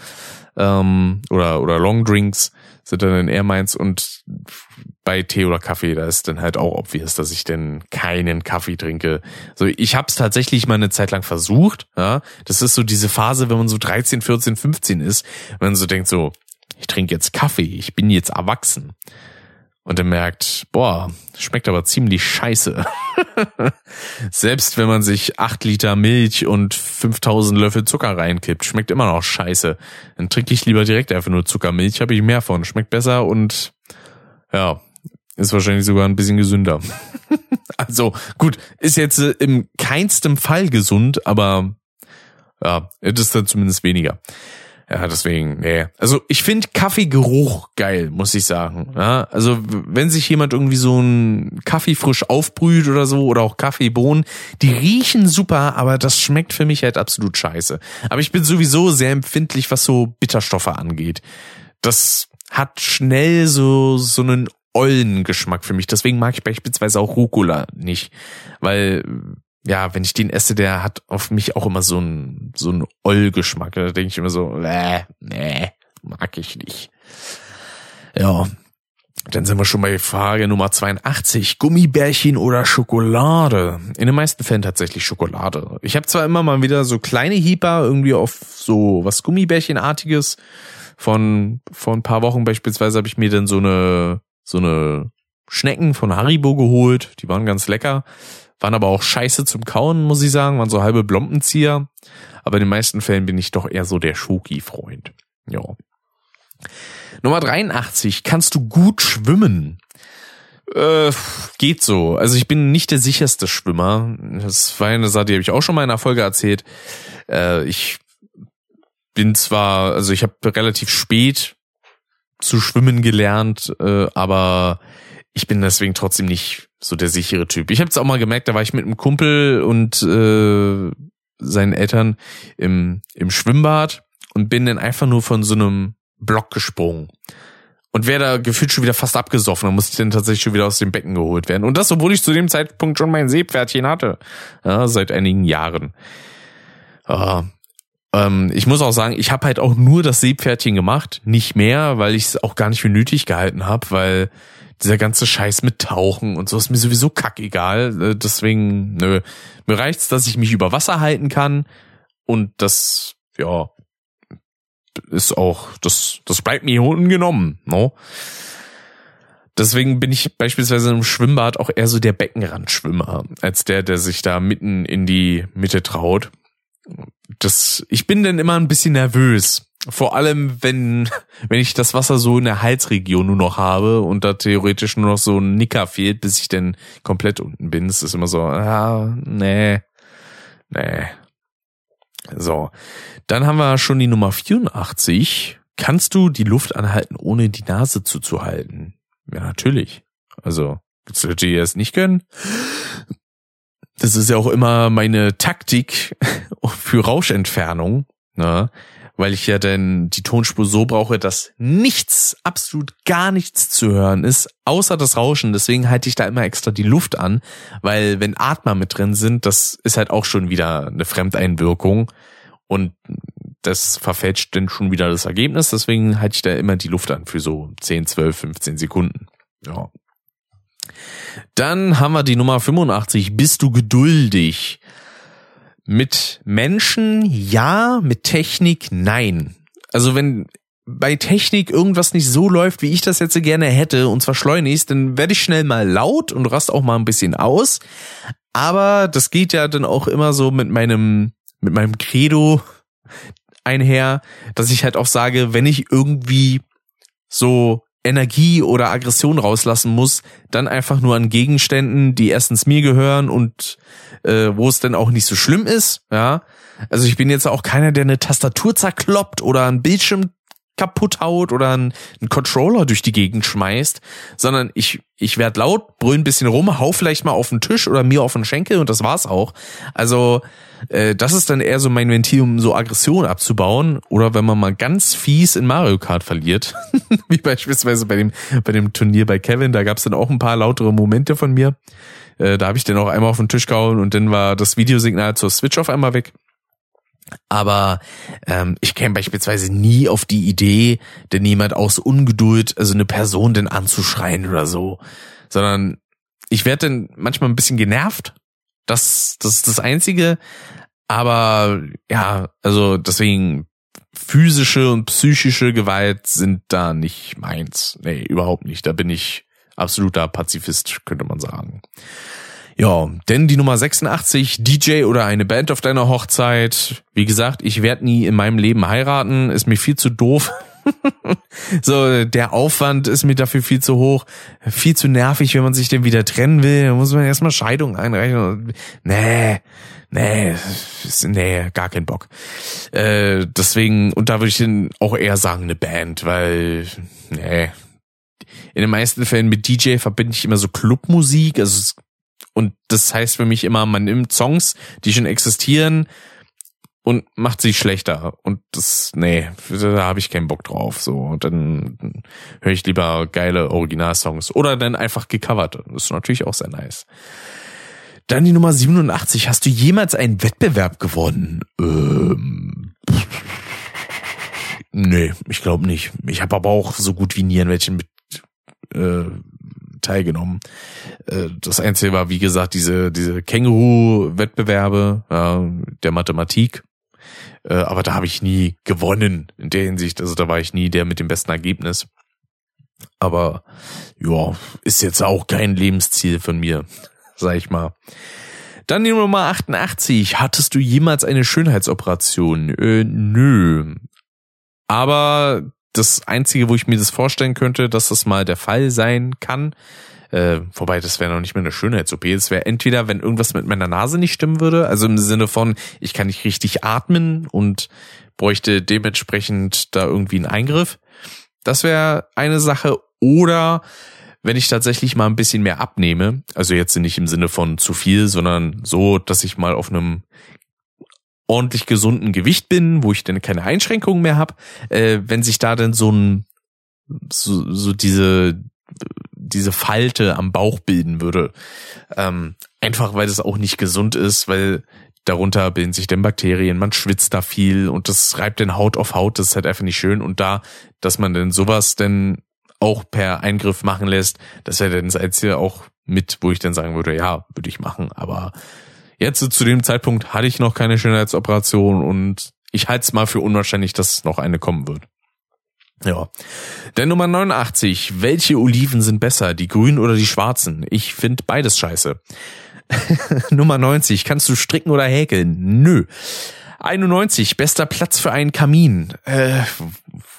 ähm, oder oder Longdrinks sind dann eher meins und bei Tee oder Kaffee, da ist dann halt auch obvious, dass ich denn keinen Kaffee trinke. So, ich habe es tatsächlich mal eine Zeit lang versucht. Ja, das ist so diese Phase, wenn man so 13, 14, 15 ist, wenn man so denkt so, ich trinke jetzt Kaffee, ich bin jetzt erwachsen. Und er merkt, boah, schmeckt aber ziemlich scheiße. Selbst wenn man sich acht Liter Milch und 5000 Löffel Zucker reinkippt, schmeckt immer noch scheiße. Dann trinke ich lieber direkt einfach nur Zuckermilch, habe ich mehr von, schmeckt besser und ja, ist wahrscheinlich sogar ein bisschen gesünder. also gut, ist jetzt im keinstem Fall gesund, aber ja, ist dann zumindest weniger. Ja, deswegen, nee. Also ich finde Kaffeegeruch geil, muss ich sagen. Ja, also wenn sich jemand irgendwie so ein Kaffee frisch aufbrüht oder so oder auch Kaffeebohnen, die riechen super, aber das schmeckt für mich halt absolut scheiße. Aber ich bin sowieso sehr empfindlich, was so Bitterstoffe angeht. Das hat schnell so so einen ollen Geschmack für mich. Deswegen mag ich beispielsweise auch Rucola nicht, weil ja, wenn ich den esse, der hat auf mich auch immer so ein so ein Oll-Geschmack. Da denke ich immer so, äh, nee, mag ich nicht. Ja, dann sind wir schon bei Frage Nummer 82. Gummibärchen oder Schokolade? In den meisten Fällen tatsächlich Schokolade. Ich habe zwar immer mal wieder so kleine Hieper irgendwie auf so was Gummibärchenartiges. Von vor ein paar Wochen beispielsweise habe ich mir dann so eine so eine Schnecken von Haribo geholt. Die waren ganz lecker. Waren aber auch scheiße zum Kauen, muss ich sagen. Waren so halbe Blompenzieher. Aber in den meisten Fällen bin ich doch eher so der Schoki-Freund. Ja. Nummer 83. Kannst du gut schwimmen? Äh, geht so. Also ich bin nicht der sicherste Schwimmer. Das war eine Sache, die habe ich auch schon mal in einer Folge erzählt. Äh, ich bin zwar, also ich habe relativ spät zu schwimmen gelernt, äh, aber ich bin deswegen trotzdem nicht so der sichere Typ. Ich habe es auch mal gemerkt, da war ich mit einem Kumpel und äh, seinen Eltern im, im Schwimmbad und bin dann einfach nur von so einem Block gesprungen. Und wäre da gefühlt schon wieder fast abgesoffen, dann musste ich dann tatsächlich schon wieder aus dem Becken geholt werden. Und das, obwohl ich zu dem Zeitpunkt schon mein Seepferdchen hatte. Ja, seit einigen Jahren. Ja, ähm, ich muss auch sagen, ich habe halt auch nur das Seepferdchen gemacht, nicht mehr, weil ich es auch gar nicht für nötig gehalten habe, weil dieser ganze Scheiß mit Tauchen und so ist mir sowieso kackegal. Äh, deswegen, nö, mir reicht's, dass ich mich über Wasser halten kann und das, ja, ist auch, das, das bleibt mir unten genommen, no? Deswegen bin ich beispielsweise im Schwimmbad auch eher so der Beckenrandschwimmer, als der, der sich da mitten in die Mitte traut. Das, ich bin dann immer ein bisschen nervös, vor allem, wenn, wenn ich das Wasser so in der Halsregion nur noch habe und da theoretisch nur noch so ein Nicker fehlt, bis ich dann komplett unten bin. Ist immer so, ah, nee, nee. So. Dann haben wir schon die Nummer 84. Kannst du die Luft anhalten, ohne die Nase zuzuhalten? Ja, natürlich. Also, gibt's Leute, die das nicht können? Das ist ja auch immer meine Taktik für Rauschentfernung. Ne? Weil ich ja dann die Tonspur so brauche, dass nichts, absolut gar nichts zu hören ist, außer das Rauschen. Deswegen halte ich da immer extra die Luft an, weil wenn Atmer mit drin sind, das ist halt auch schon wieder eine Fremdeinwirkung und das verfälscht dann schon wieder das Ergebnis. Deswegen halte ich da immer die Luft an für so 10, 12, 15 Sekunden. Ja. Dann haben wir die Nummer 85. Bist du geduldig? Mit Menschen ja, mit Technik nein. Also wenn bei Technik irgendwas nicht so läuft, wie ich das jetzt gerne hätte, und zwar schleunigst, dann werde ich schnell mal laut und rast auch mal ein bisschen aus. Aber das geht ja dann auch immer so mit meinem, mit meinem Credo einher, dass ich halt auch sage, wenn ich irgendwie so Energie oder Aggression rauslassen muss, dann einfach nur an Gegenständen, die erstens mir gehören und äh, wo es dann auch nicht so schlimm ist, ja. Also ich bin jetzt auch keiner, der eine Tastatur zerkloppt oder einen Bildschirm kaputt haut oder einen, einen Controller durch die Gegend schmeißt, sondern ich, ich werd laut, brüll ein bisschen rum, hau vielleicht mal auf den Tisch oder mir auf den Schenkel und das war's auch. Also äh, das ist dann eher so mein Ventil, um so Aggression abzubauen oder wenn man mal ganz fies in Mario Kart verliert, wie beispielsweise bei dem, bei dem Turnier bei Kevin, da gab's dann auch ein paar lautere Momente von mir. Äh, da habe ich dann auch einmal auf den Tisch gehauen und dann war das Videosignal zur Switch auf einmal weg. Aber ähm, ich käme beispielsweise nie auf die Idee, denn jemand aus Ungeduld, also eine Person denn anzuschreien oder so, sondern ich werde dann manchmal ein bisschen genervt. Das, das ist das Einzige. Aber ja, also deswegen physische und psychische Gewalt sind da nicht meins. Nee, überhaupt nicht. Da bin ich absoluter Pazifist, könnte man sagen. Ja, denn die Nummer 86, DJ oder eine Band auf deiner Hochzeit. Wie gesagt, ich werde nie in meinem Leben heiraten, ist mir viel zu doof. so, der Aufwand ist mir dafür viel zu hoch, viel zu nervig, wenn man sich denn wieder trennen will. Da muss man erstmal Scheidung einreichen. Nee, nee, nee, gar kein Bock. Äh, deswegen, und da würde ich dann auch eher sagen, eine Band, weil, nee. In den meisten Fällen mit DJ verbinde ich immer so Clubmusik, also und das heißt für mich immer, man nimmt Songs, die schon existieren, und macht sie schlechter. Und das, nee, da habe ich keinen Bock drauf. So, und dann höre ich lieber geile Originalsongs. Oder dann einfach gecovert. Das ist natürlich auch sehr nice. Dann die Nummer 87. Hast du jemals einen Wettbewerb gewonnen? Ähm, nee, ich glaube nicht. Ich habe aber auch so gut wie nie an welchen mit äh, teilgenommen. Äh, das Einzige war, wie gesagt, diese, diese Känguru-Wettbewerbe äh, der Mathematik. Äh, aber da habe ich nie gewonnen in der Hinsicht. Also da war ich nie der mit dem besten Ergebnis. Aber ja, ist jetzt auch kein Lebensziel von mir, sag ich mal. Dann die Nummer 88. Hattest du jemals eine Schönheitsoperation? Äh, nö. Aber das Einzige, wo ich mir das vorstellen könnte, dass das mal der Fall sein kann, äh, wobei, das wäre noch nicht mehr eine Schönheits-OP. Es wäre entweder, wenn irgendwas mit meiner Nase nicht stimmen würde, also im Sinne von, ich kann nicht richtig atmen und bräuchte dementsprechend da irgendwie einen Eingriff. Das wäre eine Sache. Oder wenn ich tatsächlich mal ein bisschen mehr abnehme, also jetzt nicht im Sinne von zu viel, sondern so, dass ich mal auf einem ordentlich gesunden Gewicht bin, wo ich dann keine Einschränkungen mehr habe, äh, wenn sich da dann so ein so, so diese diese Falte am Bauch bilden würde. Ähm, einfach weil es auch nicht gesund ist, weil darunter bilden sich dann Bakterien, man schwitzt da viel und das reibt den Haut auf Haut, das ist halt einfach nicht schön. Und da, dass man denn sowas denn auch per Eingriff machen lässt, das wäre dann das Einzige auch mit, wo ich dann sagen würde, ja, würde ich machen. Aber jetzt zu dem Zeitpunkt hatte ich noch keine Schönheitsoperation und ich halte es mal für unwahrscheinlich, dass noch eine kommen wird. Ja. Der Nummer 89. Welche Oliven sind besser, die grünen oder die schwarzen? Ich finde beides scheiße. Nummer 90. Kannst du stricken oder häkeln? Nö. 91. Bester Platz für einen Kamin. Äh,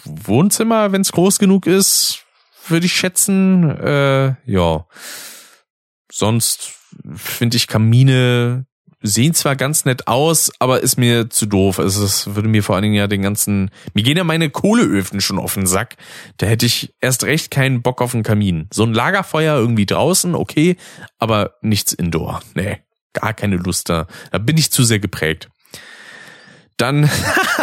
Wohnzimmer, wenn es groß genug ist, würde ich schätzen. Äh, ja. Sonst finde ich Kamine sehen zwar ganz nett aus, aber ist mir zu doof. Es würde mir vor allen Dingen ja den ganzen, mir gehen ja meine Kohleöfen schon auf den Sack. Da hätte ich erst recht keinen Bock auf einen Kamin. So ein Lagerfeuer irgendwie draußen, okay, aber nichts indoor. Nee, gar keine Lust da. Da bin ich zu sehr geprägt. Dann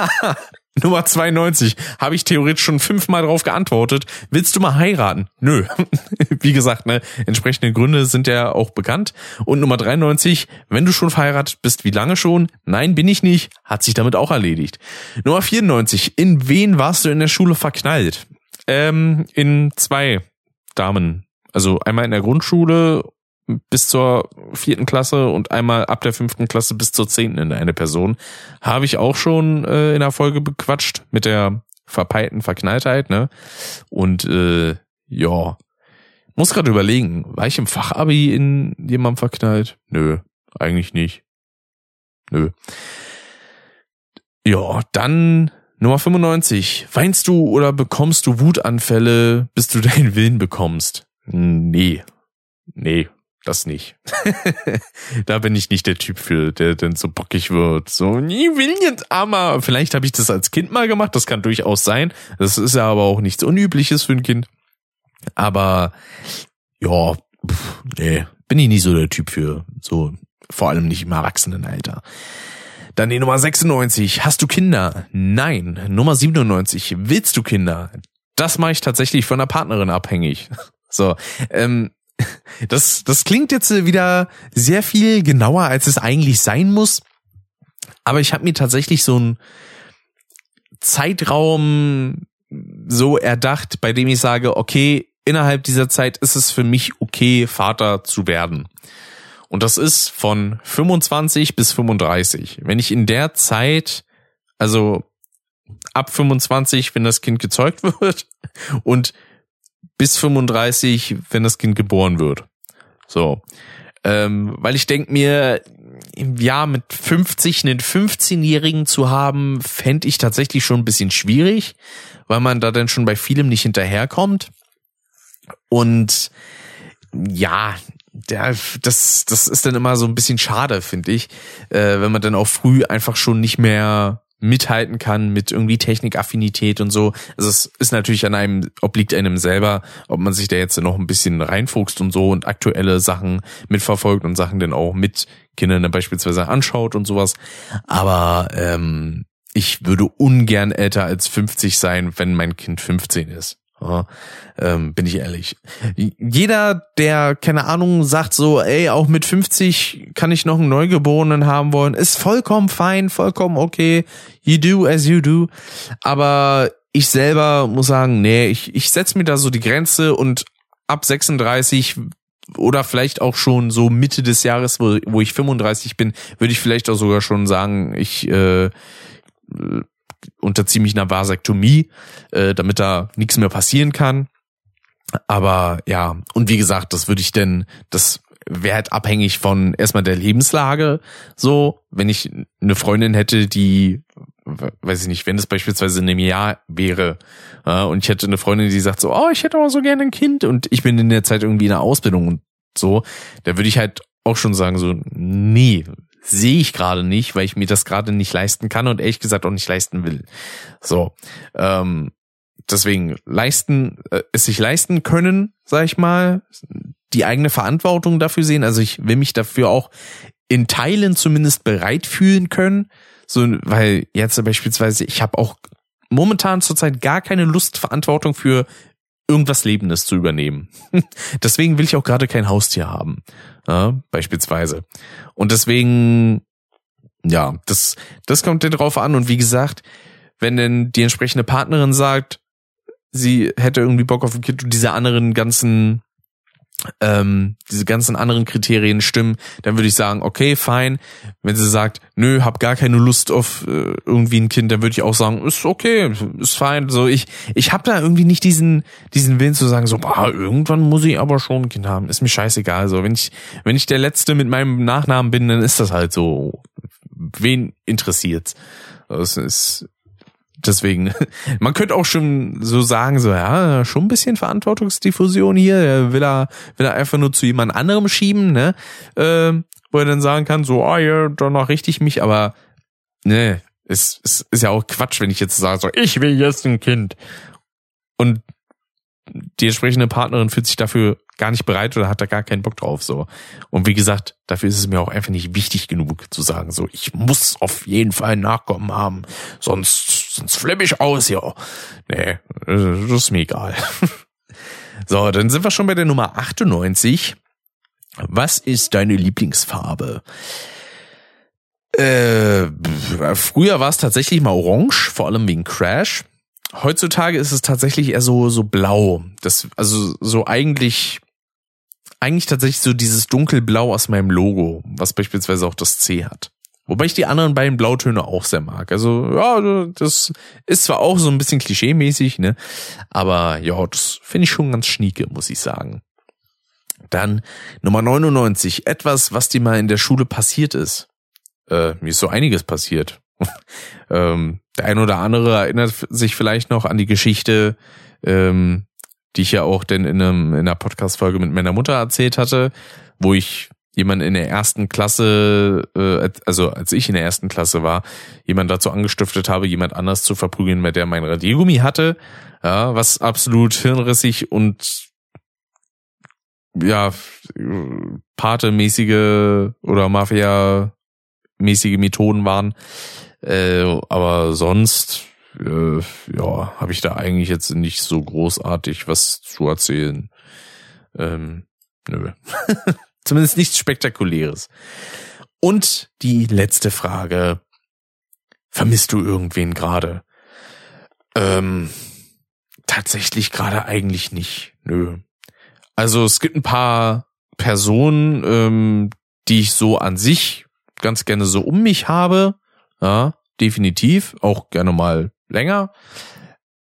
Nummer 92 habe ich theoretisch schon fünfmal drauf geantwortet. Willst du mal heiraten? Nö. Wie gesagt, ne, entsprechende Gründe sind ja auch bekannt. Und Nummer 93, wenn du schon verheiratet bist, wie lange schon? Nein, bin ich nicht. Hat sich damit auch erledigt. Nummer 94, in wen warst du in der Schule verknallt? Ähm, in zwei Damen. Also einmal in der Grundschule bis zur vierten Klasse und einmal ab der fünften Klasse bis zur zehnten in eine Person. Habe ich auch schon äh, in der Folge bequatscht mit der verpeilten Verknalltheit, ne? Und äh, ja, muss gerade überlegen, war ich im Fachabi in jemandem verknallt? Nö, eigentlich nicht. Nö. Ja, dann Nummer 95. Weinst du oder bekommst du Wutanfälle, bis du deinen Willen bekommst? Nee. Nee, das nicht. da bin ich nicht der Typ für, der dann so bockig wird. So, nie will jetzt aber. Vielleicht habe ich das als Kind mal gemacht, das kann durchaus sein. Das ist ja aber auch nichts Unübliches für ein Kind. Aber ja, pff, nee, bin ich nicht so der Typ für. So, vor allem nicht im Erwachsenenalter. Dann die Nummer 96. Hast du Kinder? Nein. Nummer 97. Willst du Kinder? Das mache ich tatsächlich von der Partnerin abhängig. So, ähm, das, das klingt jetzt wieder sehr viel genauer, als es eigentlich sein muss. Aber ich habe mir tatsächlich so einen Zeitraum so erdacht, bei dem ich sage, okay, innerhalb dieser Zeit ist es für mich okay, Vater zu werden. Und das ist von 25 bis 35. Wenn ich in der Zeit, also ab 25, wenn das Kind gezeugt wird und bis 35, wenn das Kind geboren wird. So. Ähm, weil ich denk mir, im Jahr mit 50 einen 15-Jährigen zu haben, fände ich tatsächlich schon ein bisschen schwierig, weil man da dann schon bei vielem nicht hinterherkommt. Und ja, das, das ist dann immer so ein bisschen schade, finde ich, äh, wenn man dann auch früh einfach schon nicht mehr mithalten kann mit irgendwie Technikaffinität und so. Also es ist natürlich an einem, obliegt einem selber, ob man sich da jetzt noch ein bisschen reinfuchst und so und aktuelle Sachen mitverfolgt und Sachen dann auch mit Kindern dann beispielsweise anschaut und sowas. Aber ähm, ich würde ungern älter als 50 sein, wenn mein Kind 15 ist. Ja, ähm, bin ich ehrlich. Jeder, der, keine Ahnung, sagt so, ey, auch mit 50 kann ich noch einen Neugeborenen haben wollen, ist vollkommen fein, vollkommen okay. You do as you do. Aber ich selber muss sagen, nee, ich, ich setze mir da so die Grenze und ab 36 oder vielleicht auch schon so Mitte des Jahres, wo, wo ich 35 bin, würde ich vielleicht auch sogar schon sagen, ich äh, unterziehe mich einer Vasektomie, äh, damit da nichts mehr passieren kann. Aber ja, und wie gesagt, das würde ich denn, das wäre halt abhängig von erstmal der Lebenslage. So, wenn ich eine Freundin hätte, die, weiß ich nicht, wenn es beispielsweise in einem Jahr wäre, äh, und ich hätte eine Freundin, die sagt so, oh, ich hätte aber so gerne ein Kind und ich bin in der Zeit irgendwie in der Ausbildung und so, da würde ich halt auch schon sagen so, nee, sehe ich gerade nicht, weil ich mir das gerade nicht leisten kann und ehrlich gesagt auch nicht leisten will. So, ähm, deswegen leisten, äh, es sich leisten können, sag ich mal, die eigene Verantwortung dafür sehen. Also ich will mich dafür auch in Teilen zumindest bereit fühlen können. So, weil jetzt beispielsweise, ich habe auch momentan zurzeit gar keine Lust, Verantwortung für irgendwas Lebendes zu übernehmen. deswegen will ich auch gerade kein Haustier haben ja, beispielsweise. Und deswegen, ja, das, das kommt dir drauf an. Und wie gesagt, wenn denn die entsprechende Partnerin sagt, sie hätte irgendwie Bock auf ein Kind und diese anderen ganzen ähm, diese ganzen anderen Kriterien stimmen, dann würde ich sagen, okay, fein. Wenn sie sagt, nö, hab gar keine Lust auf äh, irgendwie ein Kind, dann würde ich auch sagen, ist okay, ist fein. So ich ich habe da irgendwie nicht diesen diesen Willen zu sagen, so, boah, irgendwann muss ich aber schon ein Kind haben. Ist mir scheißegal. So wenn ich wenn ich der letzte mit meinem Nachnamen bin, dann ist das halt so. Wen interessiert's? Das ist deswegen, man könnte auch schon so sagen, so, ja, schon ein bisschen Verantwortungsdiffusion hier, will er, will er einfach nur zu jemand anderem schieben, ne, äh, wo er dann sagen kann, so, ah, oh, ja, danach richte ich mich, aber, ne, es, es ist ja auch Quatsch, wenn ich jetzt sage, so, ich will jetzt ein Kind. Und die entsprechende Partnerin fühlt sich dafür gar nicht bereit oder hat da gar keinen Bock drauf, so. Und wie gesagt, dafür ist es mir auch einfach nicht wichtig genug zu sagen, so, ich muss auf jeden Fall Nachkommen haben, sonst, sonst flippe ich aus, ja. Nee, das ist mir egal. so, dann sind wir schon bei der Nummer 98. Was ist deine Lieblingsfarbe? Äh, früher war es tatsächlich mal orange, vor allem wegen Crash. Heutzutage ist es tatsächlich eher so so blau. Das also so eigentlich eigentlich tatsächlich so dieses dunkelblau aus meinem Logo, was beispielsweise auch das C hat. Wobei ich die anderen beiden Blautöne auch sehr mag. Also, ja, das ist zwar auch so ein bisschen klischeemäßig, ne? Aber ja, das finde ich schon ganz schnieke, muss ich sagen. Dann Nummer 99. Etwas, was dir mal in der Schule passiert ist. Äh, mir ist so einiges passiert. ähm, der ein oder andere erinnert sich vielleicht noch an die Geschichte, ähm, die ich ja auch denn in, einem, in einer Podcast-Folge mit meiner Mutter erzählt hatte, wo ich jemand in der ersten Klasse, äh, also als ich in der ersten Klasse war, jemand dazu angestiftet habe, jemand anders zu verprügeln, mit der mein Radiergummi hatte, ja, was absolut hirnrissig und ja, Pate-mäßige oder Mafia-mäßige Methoden waren. Äh, aber sonst äh, ja, habe ich da eigentlich jetzt nicht so großartig was zu erzählen. Ähm, nö. Zumindest nichts Spektakuläres. Und die letzte Frage. Vermisst du irgendwen gerade? Ähm, tatsächlich gerade eigentlich nicht. Nö. Also es gibt ein paar Personen, ähm, die ich so an sich ganz gerne so um mich habe. Ja, definitiv. Auch gerne mal länger.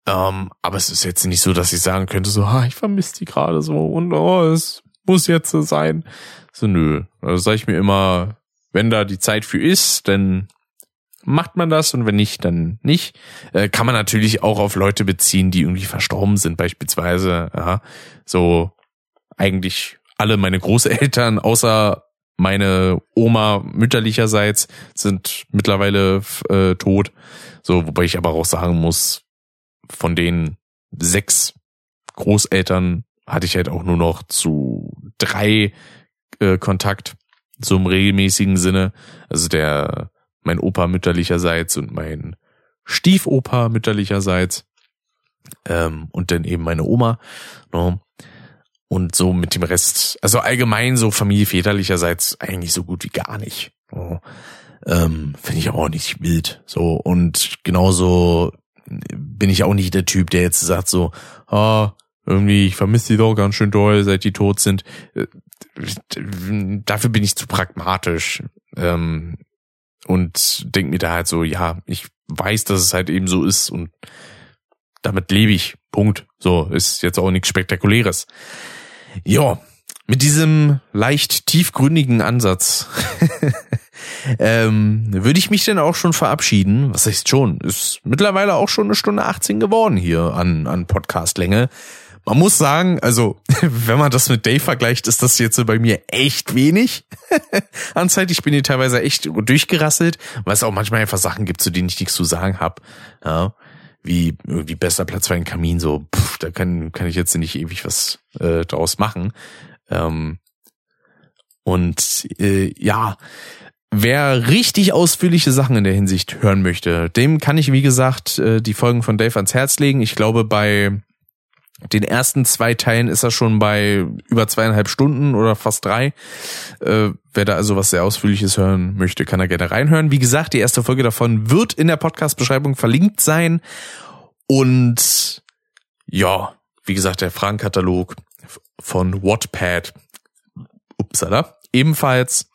Ähm, aber es ist jetzt nicht so, dass ich sagen könnte, so, ha, ich vermisse die gerade so und oh, es muss jetzt so sein. So, nö. Also sage ich mir immer, wenn da die Zeit für ist, dann macht man das und wenn nicht, dann nicht. Äh, kann man natürlich auch auf Leute beziehen, die irgendwie verstorben sind, beispielsweise. Ja, so eigentlich alle meine Großeltern, außer meine Oma mütterlicherseits, sind mittlerweile äh, tot. So, wobei ich aber auch sagen muss, von den sechs Großeltern hatte ich halt auch nur noch zu drei äh, Kontakt, so regelmäßigen Sinne. Also der mein Opa mütterlicherseits und mein Stiefopa mütterlicherseits ähm, und dann eben meine Oma. No. Und so mit dem Rest, also allgemein so Familie väterlicherseits eigentlich so gut wie gar nicht. No. Ähm, Finde ich auch nicht wild. So und genauso bin ich auch nicht der Typ, der jetzt sagt so, ah, irgendwie, ich vermisse die doch ganz schön doll, seit die tot sind. Äh, dafür bin ich zu pragmatisch. Ähm, und denk mir da halt so, ja, ich weiß, dass es halt eben so ist und damit lebe ich. Punkt. So, ist jetzt auch nichts Spektakuläres. Ja, mit diesem leicht tiefgründigen Ansatz ähm, würde ich mich denn auch schon verabschieden. Was heißt schon? Ist mittlerweile auch schon eine Stunde 18 geworden hier an, an Podcastlänge. Man muss sagen, also wenn man das mit Dave vergleicht, ist das jetzt bei mir echt wenig an Zeit. Ich bin hier teilweise echt durchgerasselt, weil es auch manchmal einfach Sachen gibt, zu denen ich nichts zu sagen habe. Ja, wie irgendwie besser Platz für einen Kamin, so pff, da kann kann ich jetzt nicht ewig was äh, draus machen. Ähm, und äh, ja, Wer richtig ausführliche Sachen in der Hinsicht hören möchte, dem kann ich, wie gesagt, äh, die Folgen von Dave ans Herz legen. Ich glaube, bei den ersten zwei Teilen ist er schon bei über zweieinhalb Stunden oder fast drei. Äh, wer da also was sehr Ausführliches hören möchte, kann er gerne reinhören. Wie gesagt, die erste Folge davon wird in der Podcast-Beschreibung verlinkt sein. Und ja, wie gesagt, der Fragenkatalog von Wattpad. Upsala. Ebenfalls.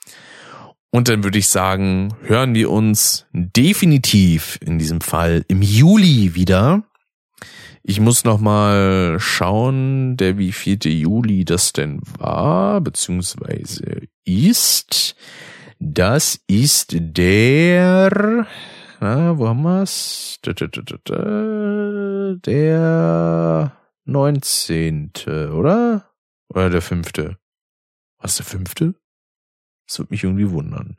Und dann würde ich sagen, hören wir uns definitiv in diesem Fall im Juli wieder. Ich muss noch mal schauen, der wie vierte Juli das denn war, beziehungsweise ist. Das ist der, na, wo haben wir's? Der 19. oder? Oder der fünfte? Was der fünfte? Das würde mich irgendwie wundern.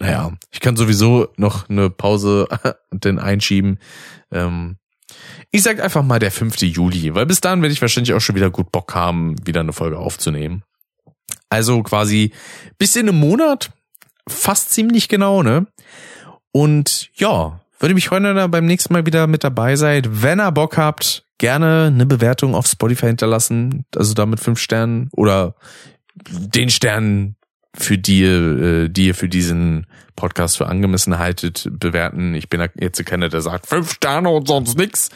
Naja, ich kann sowieso noch eine Pause dann einschieben. Ähm, ich sag einfach mal der 5. Juli, weil bis dahin werde ich wahrscheinlich auch schon wieder gut Bock haben, wieder eine Folge aufzunehmen. Also quasi bis in einem Monat, fast ziemlich genau, ne? Und ja, würde mich freuen, wenn ihr beim nächsten Mal wieder mit dabei seid. Wenn ihr Bock habt, gerne eine Bewertung auf Spotify hinterlassen, also damit fünf Sternen oder den Sternen, für die, äh, die ihr für diesen Podcast für angemessen haltet, bewerten. Ich bin jetzt keiner, der sagt fünf Sterne und sonst nix.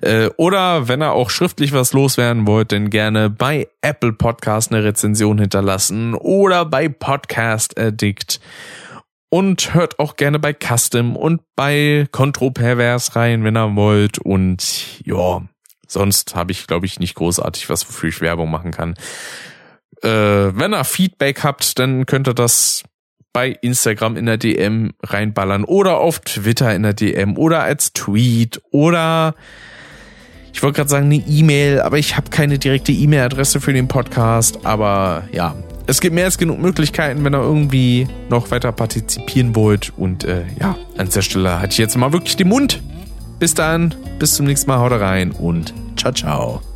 Äh, oder wenn ihr auch schriftlich was loswerden wollt, dann gerne bei Apple Podcast eine Rezension hinterlassen oder bei Podcast Addict. Und hört auch gerne bei Custom und bei Kontropervers rein, wenn ihr wollt. Und ja, sonst habe ich, glaube ich, nicht großartig was, wofür ich Werbung machen kann. Äh, wenn ihr Feedback habt, dann könnt ihr das bei Instagram in der DM reinballern oder auf Twitter in der DM oder als Tweet oder ich wollte gerade sagen eine E-Mail, aber ich habe keine direkte E-Mail-Adresse für den Podcast. Aber ja, es gibt mehr als genug Möglichkeiten, wenn ihr irgendwie noch weiter partizipieren wollt. Und äh, ja, an dieser Stelle hatte ich jetzt mal wirklich den Mund. Bis dann, bis zum nächsten Mal, haut rein und ciao, ciao.